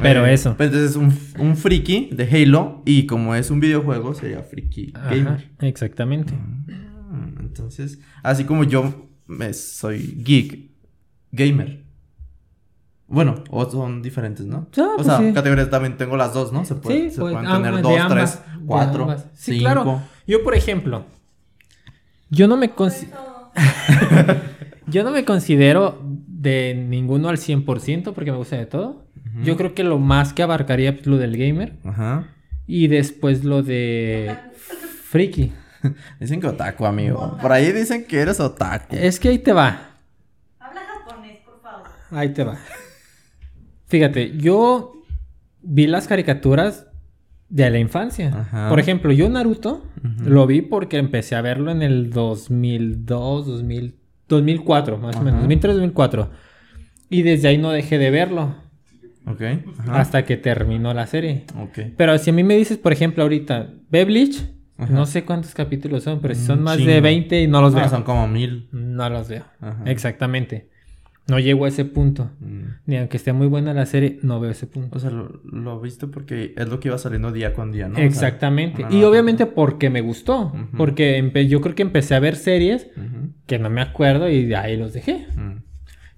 Pero eh, eso. Pues entonces es un, un friki de Halo y como es un videojuego sería friki gamer. Exactamente. Mm, entonces, así como yo me soy geek gamer. Bueno, o son diferentes, ¿no? Ah, o pues sea, sí. categorías también tengo las dos, ¿no? Se, puede, Sí, se pues, pueden ambas, tener dos, ambas, tres, cuatro. Sí, cinco. claro. Yo, por ejemplo, yo no me considero... Yo no me considero de ninguno al 100% porque me gusta de todo. Yo creo que lo más que abarcaría es lo del gamer Ajá. y después lo de friki. Dicen que otaku, amigo. Por ahí dicen que eres otaku. Es que ahí te va. Habla japonés, por favor. Ahí te va. Fíjate, yo vi las caricaturas de la infancia. Ajá. Por ejemplo, yo Naruto lo vi porque empecé a verlo en el 2002, 2000, 2004, más o menos, 2003, 2004. Y desde ahí no dejé de verlo Ok. Ajá. hasta que terminó la serie. Ok. Pero si a mí me dices, por ejemplo, ahorita, ve Bleach, Ajá. no sé cuántos capítulos son, pero si son más de chingo. 20 y no los veo. son como mil. No los veo. Ajá. Exactamente. No llego a ese punto. Mm. Ni aunque esté muy buena la serie, no veo ese punto. O sea, lo, lo viste porque es lo que iba saliendo día con día, ¿no? O sea, Exactamente. y obviamente porque me gustó. Porque yo creo que empecé a ver series que no me acuerdo y de ahí los dejé. Mm.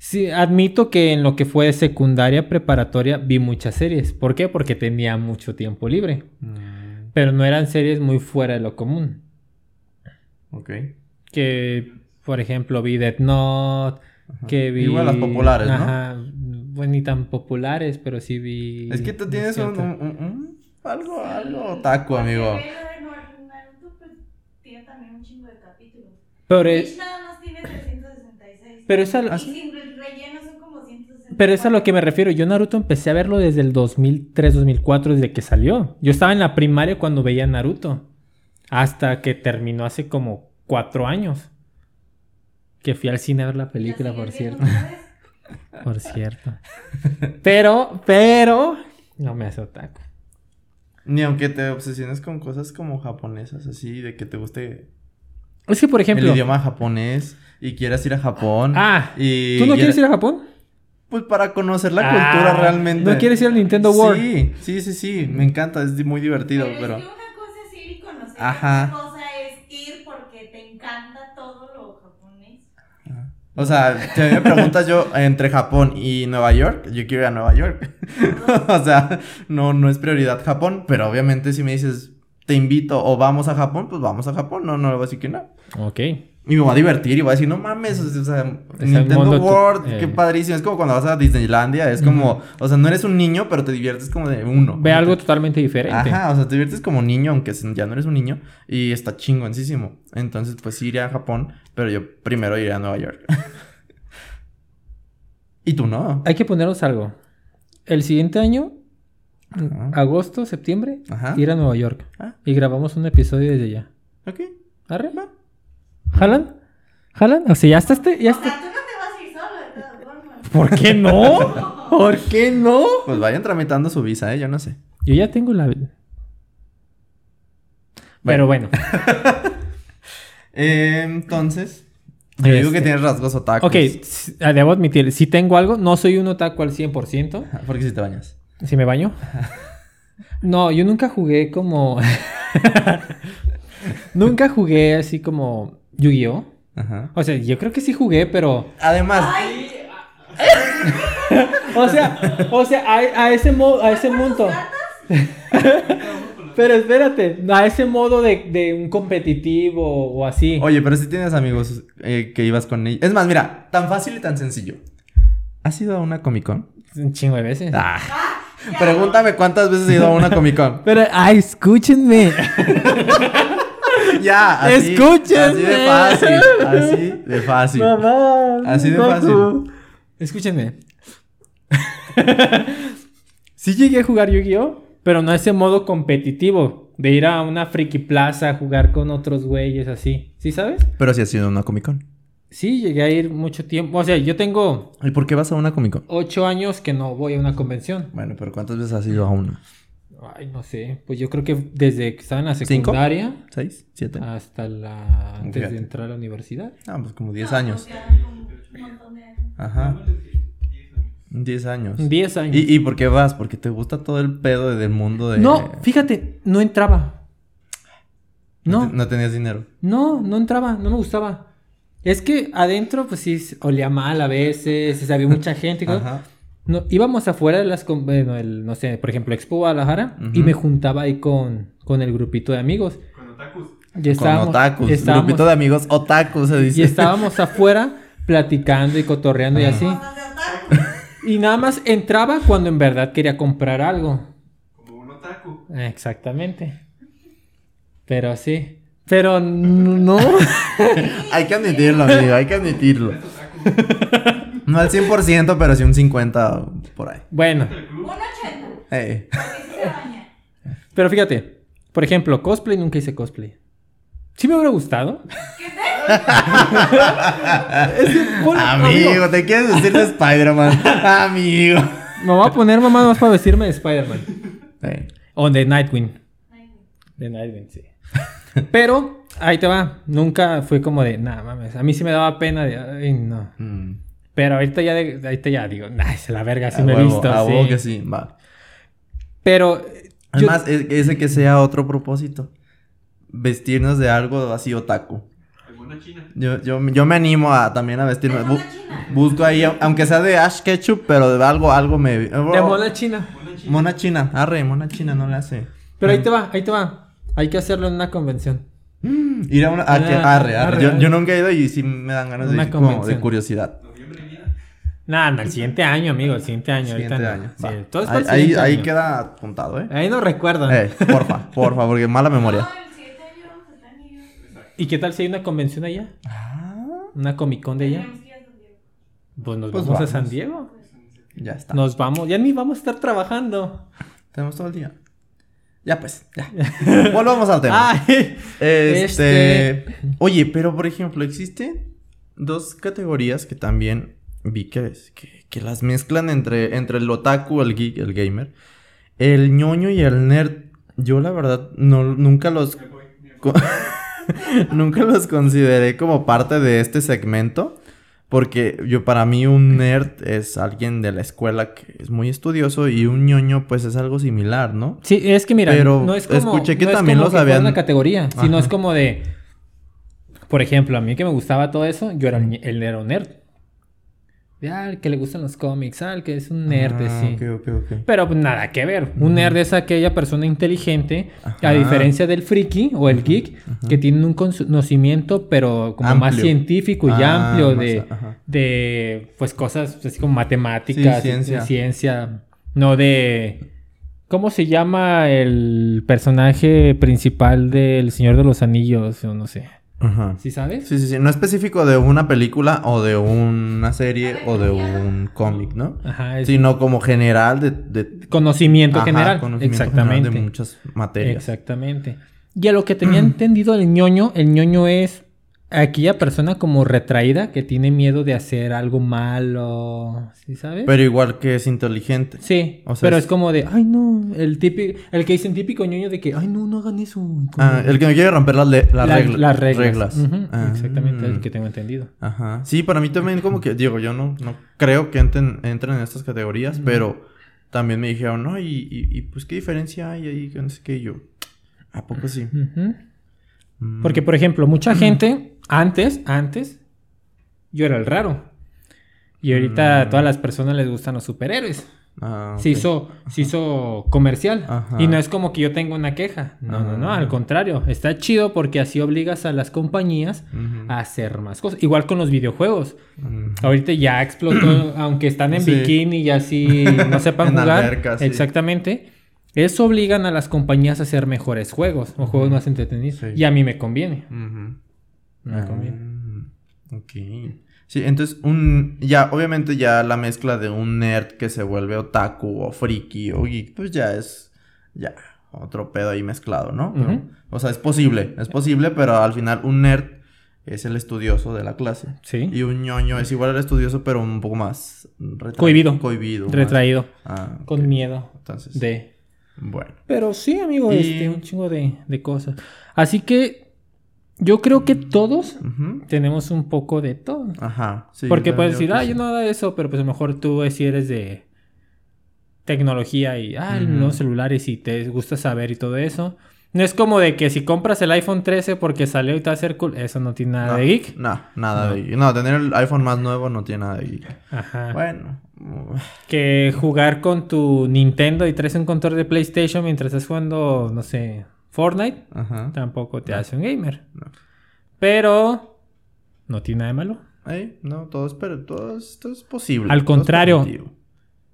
Sí, admito que en lo que fue secundaria, preparatoria, vi muchas series. ¿Por qué? Porque tenía mucho tiempo libre. Mm. Pero no eran series muy fuera de lo común. Ok. Que, por ejemplo, vi Death Note. Ajá. Que vi. Igual las populares, ¿no? Ajá. Bueno, ni tan populares, pero sí vi. Es que tú tienes un, un- un- un- algo, algo otaku, amigo. Naruto, pues, tiene también un chingo de capítulos. Pero, es- nada más tiene 366. Pero es a, ¿Ah, sí? 164. Pero es a lo que me refiero. Yo Naruto empecé a verlo desde el 2003, 2004, desde que salió. Yo estaba en la primaria cuando veía Naruto. Hasta que terminó hace como cuatro años. Que fui al cine a ver la ¿La película, por cierto. Por cierto. Pero, pero... No me hace otaku. Ni aunque te obsesiones con cosas como japonesas, así, de que te guste Es que, por ejemplo... el idioma japonés y quieras ir a Japón. Ah, y ¿tú no quieres ir a Japón? Pues para conocer la Ah, cultura realmente. ¿No quieres ir al Nintendo World? Sí, sí, sí, sí, me encanta, es muy divertido, Pero, pero... es que una cosa es ir y conocer. Ajá. Otra cosa es ir porque te encanta todo lo japonés. O sea, si a mí me preguntas yo entre Japón y Nueva York, yo quiero ir a Nueva York. o sea, no, no es prioridad Japón, pero obviamente si me dices te invito o vamos a Japón, pues vamos a Japón, no, no le voy a decir que no. Ok. Y me voy a divertir y voy a decir, no mames, o sea, Nintendo World, eh. qué padrísimo. Es como cuando vas a Disneylandia, es como, o sea, no eres un niño, pero te diviertes como de uno. Ve algo totalmente diferente. Ajá, o sea, te diviertes como niño, aunque ya no eres un niño, y está chingoncísimo. Entonces, pues sí iré a Japón, pero yo primero iré a Nueva York. y tú no. Hay que ponernos algo. El siguiente año. Agosto, septiembre, Ajá. ir a Nueva York. Ah, Y grabamos un episodio desde allá. ok. ¿Arre? ¿Jalan? ¿Jalan? O sea, ya está este, ya O está. sea, tú no te vas a ir solo de todas formas. ¿Por qué no? ¿Por qué no? Pues vayan tramitando su visa, ¿eh? Yo no sé. Yo ya tengo la. Pero bueno. Eh, entonces, yo digo que Este- tienes rasgos otakus. Ok, debo admitir, si tengo algo, no soy un otaku al 100%. Porque si te bañas. Si me baño. No, yo nunca jugué como. nunca jugué así como Yu-Gi-Oh! Ajá. O sea, yo creo que sí jugué, pero. Además, Ay, O sea, o sea, a, a ese modo, a ese punto. Pero espérate, a ese modo de, de un competitivo o así. oye, pero si tienes amigos eh, que ibas con ellos. Es más, mira, tan fácil y tan sencillo. ¿Has ido a una Comic Con? Un chingo de veces. Ah. Pregúntame cuántas veces he ido a una Comic Con. Pero, ay, escúchenme. Ya, así, Escúchenme. Así de fácil. Así de fácil. Mamá. Así de Goku. fácil. Escúchenme. sí llegué a jugar Yu-Gi-Oh! Pero no ese modo competitivo. De ir a una friki plaza a jugar con otros güeyes así. ¿Sí sabes? Pero si has ido a una Comic Con. Sí, llegué a ir mucho tiempo. O sea, yo tengo ¿Y por qué vas a una Comic Con? ocho años que no voy a una convención. Bueno, pero ¿cuántas veces has ido a una? Ay, no sé. Pues yo creo que desde que estaba en la ¿Cinco? secundaria ¿Seis? ¿Siete? hasta la... antes Fíjate. de entrar a la universidad. Ah, pues como diez años. ya como un montón de años. Ajá. Diez años. Diez años. ¿Y, ¿Y por qué vas? Porque te gusta todo el pedo de- del mundo de... No, fíjate, no entraba. No, No, te- no tenías dinero. no, no entraba, no me gustaba. Es que adentro, pues sí, olía mal a veces, había mucha gente y. Ajá. No, íbamos afuera de las... con- Bueno, el, no sé, por ejemplo, Expo Guadalajara. Y Ujú. me juntaba ahí con, con el grupito de amigos. Con otakus. Y Con estábamos, otakus. estábamos- Grupito de amigos otakus se dice. y estábamos afuera platicando y cotorreando y así. Cosas de otaku. Y nada más entraba cuando en verdad quería comprar algo. Como un otaku. Exactamente. Pero sí. Pero no. Hay que admitirlo, amigo, hay que admitirlo. No al 100%, pero sí un 50% por ahí. Bueno. Un 80. Eh. Porque sí se baña. pero fíjate. Por ejemplo, cosplay nunca hice cosplay. Sí me hubiera gustado. Es que, Amigo, te quieres decir de Spider-Man. Amigo. Me voy a poner mamá más para vestirme de Spider-Man. Eh. O de Nightwing. De Nightwing, sí. Pero, ahí te va. Nunca fue como de, nada mames. A mí sí me daba pena de, ay, no. Mm. Pero ahorita ya, de- ahorita ya digo, ay, se la verga, sí A me he visto. a sí. que sí, va. Pero, yo- Además, es- ese que sea otro propósito. Vestirnos de algo así otaku. El mona china. Yo, yo, yo me animo a también a vestirme. Bu- china. busco ahí, aunque sea de Ash Ketchup, pero de algo, algo me. de mona china. Mona china. Mona china. Arre, mona china no le hace. Pero ahí te va, ahí te va. Hay que hacerlo en una convención. Mm, Ir a una. ah, que- arre, arre. arre, Yo, arre. yo nunca he ido y sí me dan ganas de Una ir como de curiosidad. Noviembre y vida. Nada, no, el siguiente año, amigo, el siguiente año. Siguiente ahorita año. no. Sí, todo es para ahí, el ahí, siguiente ahí año. queda apuntado, ¿eh? Ahí no recuerdan. Eh, porfa, porfa, porque mala memoria. No, el siguiente año vamos a estar en New York. ¿Y qué tal si hay una convención allá? Ah, ¿Una Comic Con de allá? A. Pues nos Pues vamos, a vamos. San Diego. ya está. Nos vamos, ya ni vamos a estar trabajando. Tenemos todo el día. Ya pues, ya. Volvamos al tema. Ay, Este, Este- Oye, pero por ejemplo, existen dos categorías que también vi que, que, que las mezclan entre, entre el otaku, el geek, el gamer. El ñoño y el nerd. Yo la verdad no, nunca los... Me voy, me voy. co- nunca los consideré como parte de este segmento. Porque yo para mí un nerd es alguien de la escuela que es muy estudioso y un ñoño pues es algo similar, ¿no? Sí, es que mira, Pero no es como, escuché que no es también como los que fuera habían- una categoría, sino Ajá. es como de, por ejemplo, a mí que me gustaba todo eso, yo era el, el nerd nerd. De, ah, el que le gustan los cómics, ah, el que es un nerd, Ah, sí. ok, ok. Pero pues nada que ver. Un nerd es aquella persona inteligente, Ajá. a diferencia del friki o el geek, que tiene un conocimiento, pero como más científico y Ah, amplio más de, de pues cosas así como matemáticas, Sí, ciencia. ciencia, no de ¿cómo se llama el personaje principal del Señor de los Anillos o no sé? Ajá. ¿Sí sabes? Sí, sí, sí. No específico de una película o de una serie o de un cómic, ¿no? Ajá, es Sino como general de... de conocimiento Ajá, general. conocimiento Exactamente. general de muchas materias. Exactamente. Y a lo que tenía entendido el ñoño, el ñoño es aquella persona como retraída que tiene miedo de hacer algo malo, ¿sí sabes? Pero igual que es inteligente. sí, o sea, pero es- es... como de, ay no, el típico, el que dicen típico ñoño de que, ay no, no hagan eso. como- Ah, el que me quiere romper las, La- regla- las reglas. Ujú, Ah. Exactamente, el que tengo entendido. Ajá. Sí, para mí también como que, digo, yo no, no creo que entren, entren en estas categorías, pero también me dijeron, no, y, y, y, pues qué diferencia hay ahí, que no sé qué, y yo, ¿a poco sí? Mm. Porque, por ejemplo, mucha gente, antes, antes, yo era el raro. Y ahorita a Mm. todas las personas les gustan los superhéroes. Ah, Se hizo, se hizo comercial. Ajá. Y no es como que yo tenga una queja. No, no, no. Al contrario. Está chido porque así obligas a las compañías a hacer más cosas. Igual con los videojuegos. Ujú. Ahorita ya explotó, aunque están en Sí. bikini y así no sepan En jugar. sí. Exactamente. Eso obligan a las compañías a hacer mejores juegos o juegos más entretenidos. Sí. Y a mí me conviene. Ujú. Me Ah, ok. Sí, entonces un ya obviamente ya la mezcla de un nerd que se vuelve otaku o friki o geek, pues ya es ya otro pedo ahí mezclado, ¿no? Pero, o sea, es posible, es posible, pero al final un nerd es el estudioso de la clase. Sí. Y un ñoño es igual al estudioso, pero un poco más retraído. Cohibido. Cohibido. Retraído. Ah. Con miedo Entonces, de... bueno. Pero sí, amigo, Y- este, un chingo de, de cosas. Así que yo creo que todos tenemos un poco de todo. Ajá. sí, Porque puedes decir, ah, sí. yo no hago eso, pero pues a lo mejor tú si eres de tecnología y, ah, Ujú. los celulares y te gusta saber y todo eso. No es como de que si compras el iPhone 13 porque salió y te va a hacer cool. Eso no tiene nada no, de geek. No, nada de geek. No, tener el iPhone más nuevo no tiene nada de geek. Ajá. Bueno. Que jugar con tu Nintendo y traes un control de PlayStation mientras estás jugando, no sé, Fortnite, Ajá. tampoco te hace un gamer. Pero no tiene nada de malo. Ey, no, todo es, pero todo es, todo es posible. Al contrario.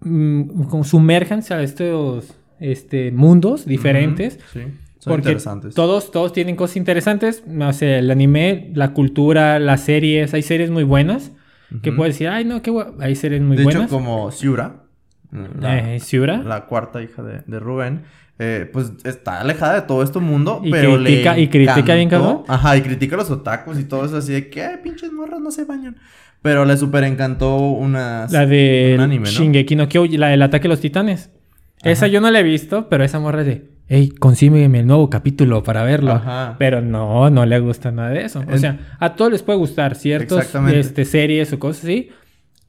Mm, sumérjanse a estos este, mundos diferentes. Sí, son Porque interesantes. todos, todos tienen cosas interesantes. No sé, el anime, la cultura, las series. Hay series muy buenas. Que puedes decir, ay, no, qué gua-". Hay series muy de buenas. hecho, como Siura, la, Eh, Siura. la cuarta hija de, de Rubén, eh, pues está alejada de todo este mundo, Y pero critica- le y critica bien cabrón. Ajá, y critica a los otakus y todo eso así de que, "Ay, pinches morras no se bañan. Pero le super encantó una... La de un anime, ¿no? Shingeki no Kyojin, la del ataque de los titanes. Esa yo no la he visto, pero esa morra es de, hey, consígueme el nuevo capítulo para verlo. Ajá. Pero no, no le gusta nada de eso. O En- sea, a todos les puede gustar ciertos Exactamente. este, series o cosas así.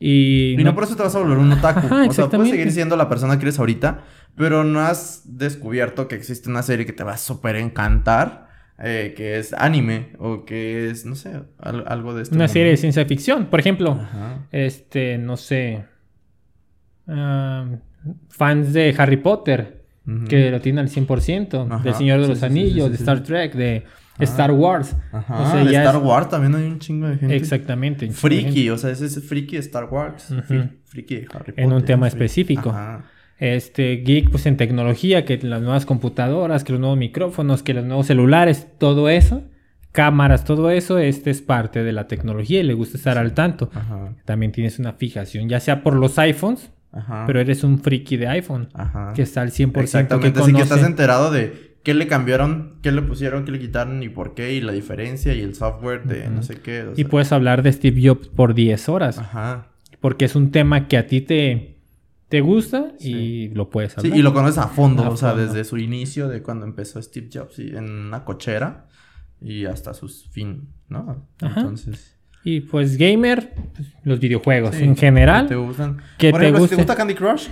Y, Y no por eso te vas a volver un otaku. Ajá, o sea, puedes seguir siendo la persona que eres ahorita, pero no has descubierto que existe una serie que te va a súper encantar, eh, que es anime, o que es, no sé, al- algo de este una serie de ciencia ficción. Por ejemplo, Ajá. este, no sé, fans de Harry Potter, que lo tienen al 100%, Ajá, de Señor de sí, los sí, Anillos, sí, de Star. Trek, de Ah. Star Wars. Ajá, o sea, de Star es- Wars también hay un chingo de gente. Exactamente. gente. Friki, o sea, ese es friki de Star Wars. Friki de Harry Potter. En un tema friki- específico. Ajá. Este, geek, pues en tecnología, que las nuevas computadoras, que los nuevos micrófonos, que los nuevos celulares, todo eso, cámaras, todo eso, este es parte de la tecnología y le gusta estar al tanto. Ajá. También tienes una fijación, ya sea por los iPhones, Ajá. pero eres un friki de iPhone, Ajá. que está al 100% que Exactamente, que conoce. estás enterado de qué le cambiaron, qué le pusieron, qué le quitaron y por qué, y la diferencia y el software de no sé qué. o Y puedes hablar de Steve Jobs por 10 horas, Ajá. porque es un tema que a ti te, te gusta y Sí. lo puedes Sí, hablar. y lo conoces a fondo, A o sea, fondo. desde su inicio, de cuando empezó Steve Jobs y en una cochera y hasta su fin, ¿no? Ajá. Entonces. Y pues gamer, pues, los videojuegos sí, en general. ¿Te gustan? que Por te ejemplo, si guste. te gusta Candy Crush.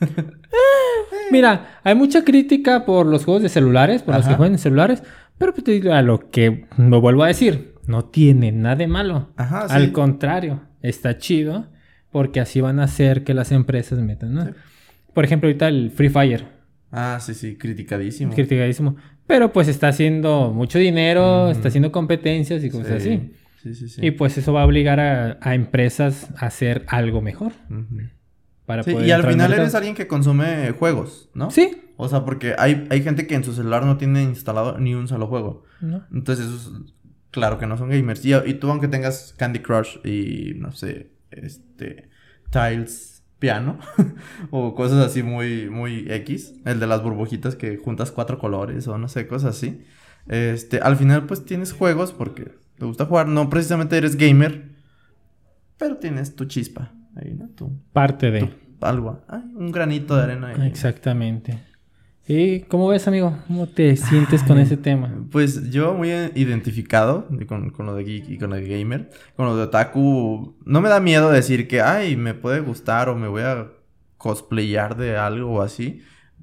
Mira, hay mucha crítica por los juegos de celulares, por los que juegan en celulares, pero pues te digo a lo que lo vuelvo a decir, no tiene nada de malo. Ajá, sí. Al contrario, está chido porque así van a hacer que las empresas metan, ¿no? Sí. Por ejemplo, ahorita el Free Fire, Ah, sí, sí, criticadísimo. criticadísimo, pero pues está haciendo mucho dinero, está haciendo competencias y cosas Sí, así. Sí, sí, sí. Y pues eso va a obligar a, a empresas a hacer algo mejor para Sí, poder y al final mercado. eres alguien que consume juegos, ¿no? Sí. O sea, porque hay, hay gente que en su celular no tiene instalado ni un solo juego. ¿no? Entonces, esos, claro que no son gamers. Y, y tú, aunque tengas Candy Crush y, no sé, este, Tiles Piano, o cosas así muy, muy X, el de las burbujitas que juntas cuatro colores, o no sé, cosas así. Este, al final, pues tienes juegos porque te gusta jugar. No precisamente eres gamer, pero tienes tu chispa ahí, ¿no? Tu, Parte de... tu algo, ay, un granito de arena ahí. Exactamente. ¿Y cómo ves, amigo? ¿Cómo te sientes con ese tema? Pues yo muy identificado con, con lo de geek y con lo de gamer. Con lo de otaku, no me da miedo decir que, ay, me puede gustar o me voy a cosplayar de algo o así.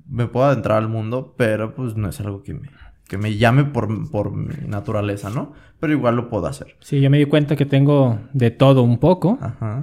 Me puedo adentrar al mundo, pero pues no es algo que me, que me llame por, por mi naturaleza, ¿no? Pero igual lo puedo hacer. Sí, yo me di cuenta que tengo de todo un poco. Ajá.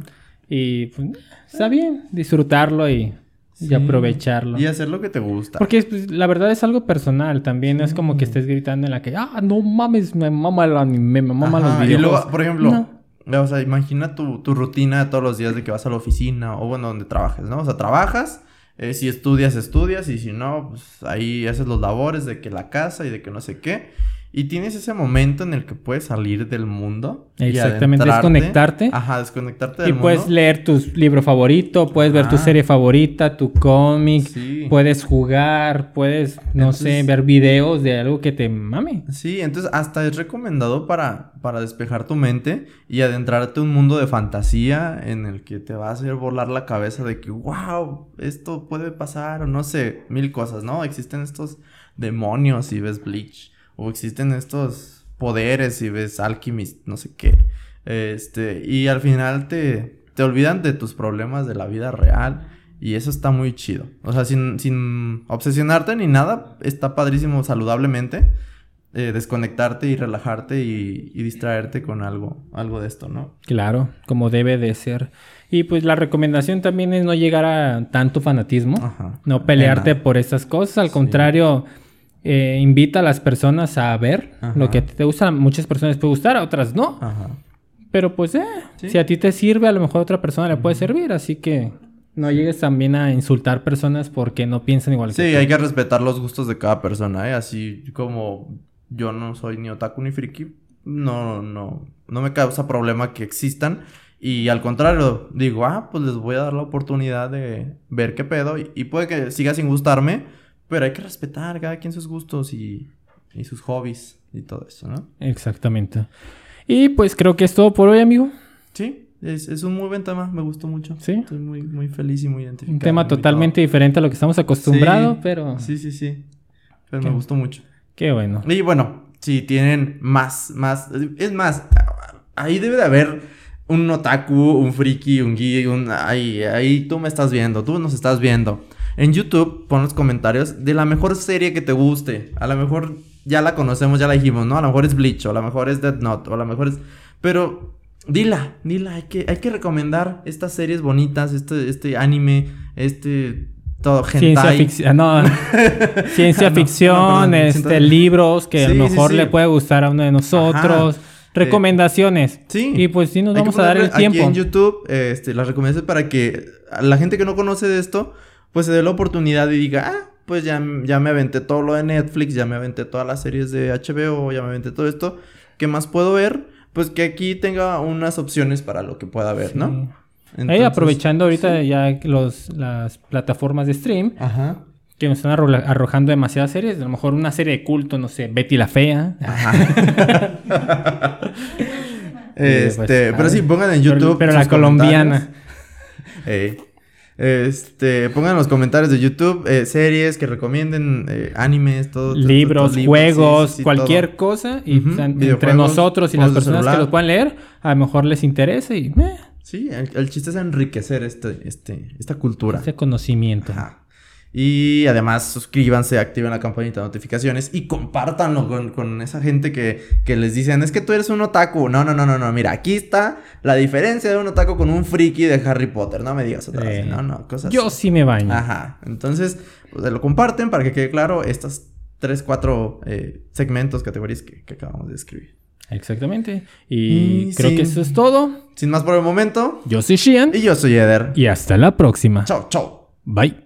Y pues, está bien disfrutarlo y, y aprovecharlo. Y hacer lo que te gusta. Porque pues, la verdad es algo personal también. Es como que estés gritando en la que, ah, no mames, me mama el anime, me mama los Ajá, Y luego, por ejemplo, No. o sea, imagina tu, tu rutina todos los días de que vas a la oficina o bueno, donde trabajes, ¿no? O sea, trabajas, eh, si estudias, estudias y si no, pues ahí haces los labores de que la casa y de que no sé qué. Y tienes ese momento en el que puedes salir del mundo. y Exactamente, desconectarte. Ajá, desconectarte Y del puedes mundo. leer tu libro favorito, puedes ver tu serie favorita, tu cómic, Sí. puedes jugar, puedes, no sé, ver videos de algo que te mame. Sí, entonces hasta es recomendado para, para despejar tu mente y adentrarte a un mundo de fantasía en el que te va a hacer volar la cabeza de que, wow, esto puede pasar o no sé, mil cosas, ¿no? Existen estos demonios y ves Bleach, o existen estos poderes y ves Alchemist, no sé qué. Este, y al final te, te olvidan de tus problemas de la vida real Y eso está muy chido. O sea, sin, sin obsesionarte ni nada, está padrísimo saludablemente. eh, desconectarte y relajarte y, y distraerte con algo, algo de esto, ¿no? Claro, como debe de ser. Y pues la recomendación también es no llegar a tanto fanatismo, Ajá. no pelearte por estas cosas, al contrario, eh, invita a las personas a ver Ajá. lo que te gusta. A muchas personas les puede gustar, a otras no. Ajá. Pero pues, eh, Sí. si a ti te sirve, a lo mejor a otra persona le puede servir. Así que no llegues también a insultar personas porque no piensan igual Sí, que tú. hay que respetar los gustos de cada persona, ¿eh? Así como yo no soy ni otaku ni friki, no, no, no me causa problema que existan. Y al contrario, digo, ah, pues les voy a dar la oportunidad de ver qué pedo. Y, y puede que siga sin gustarme, pero hay que respetar cada quien sus gustos y, y sus hobbies y todo eso, ¿no? Exactamente. Y pues creo que es todo por hoy, amigo. Sí, es, es un muy buen tema, me gustó mucho. Sí. Estoy muy, muy feliz y muy identificado. Un tema totalmente diferente a lo que estamos acostumbrados, Sí, pero Sí, sí, sí. Pero ¿Qué? me gustó mucho. qué bueno. Y bueno, si tienen más, más, es más, ahí debe de haber un otaku, un friki, un geek, un, ahí, ahí tú me estás viendo, tú nos estás viendo. En YouTube pon los comentarios de la mejor serie que te guste. A lo mejor ya la conocemos, ya la dijimos, ¿no? A lo mejor es Bleach, o a lo mejor es Dead Note, o a lo mejor es... Pero dila, dila, hay que, hay que recomendar estas series bonitas, este, este anime, este... Todo, Ciencia hentai. ficción, no, ciencia ficción, no, perdón, este, libros que a lo mejor sí. le puede gustar a uno de nosotros, Ajá. recomendaciones. Sí. Y pues sí nos vamos a dar el tiempo. Aquí en YouTube, este, las recomendaciones para que la gente que no conoce de esto, pues se dé la oportunidad y diga, ah, pues ya, ya me aventé todo lo de Netflix, ya me aventé todas las series de HBO, ya me aventé todo esto. ¿Qué más puedo ver? Pues que aquí tenga unas opciones para lo que pueda ver, ¿no? Sí. Ahí Entonces- aprovechando ahorita ya los, las plataformas de stream Ajá. que nos están arro- arrojando demasiadas series, a lo mejor una serie de culto, no sé, Betty la Fea. Este, pues, pero ah, sí, pongan en YouTube. pero la colombiana. Ey. Este, pongan en los comentarios de YouTube eh, series que recomienden, eh, animes, todo. todo- libros, todo, juegos, sí, sí, sí, cualquier todo. cosa. Y pues, en- entre nosotros y las juegos personas que los puedan leer, a lo mejor les interesa y eh, Sí, el, el chiste es enriquecer este, este, esta cultura. ese conocimiento. Ajá. Y además suscríbanse, activen la campanita de notificaciones y compártanlo con, con esa gente que, que les dicen, es que tú eres un otaku. No, no, no, no, no. Mira, aquí está la diferencia de un otaku con un friki de Harry Potter. No me digas otra vez. Eh, No, no, cosas Yo sí me baño. Ajá. Entonces, pues, lo comparten para que quede claro estas tres, cuatro eh, segmentos, categorías que, que acabamos de escribir. Exactamente. Y Y creo sí. que eso es todo. Sin más por el momento, Yo soy Shian. y yo soy Eder. Y hasta la próxima. Chao, chao. Bye.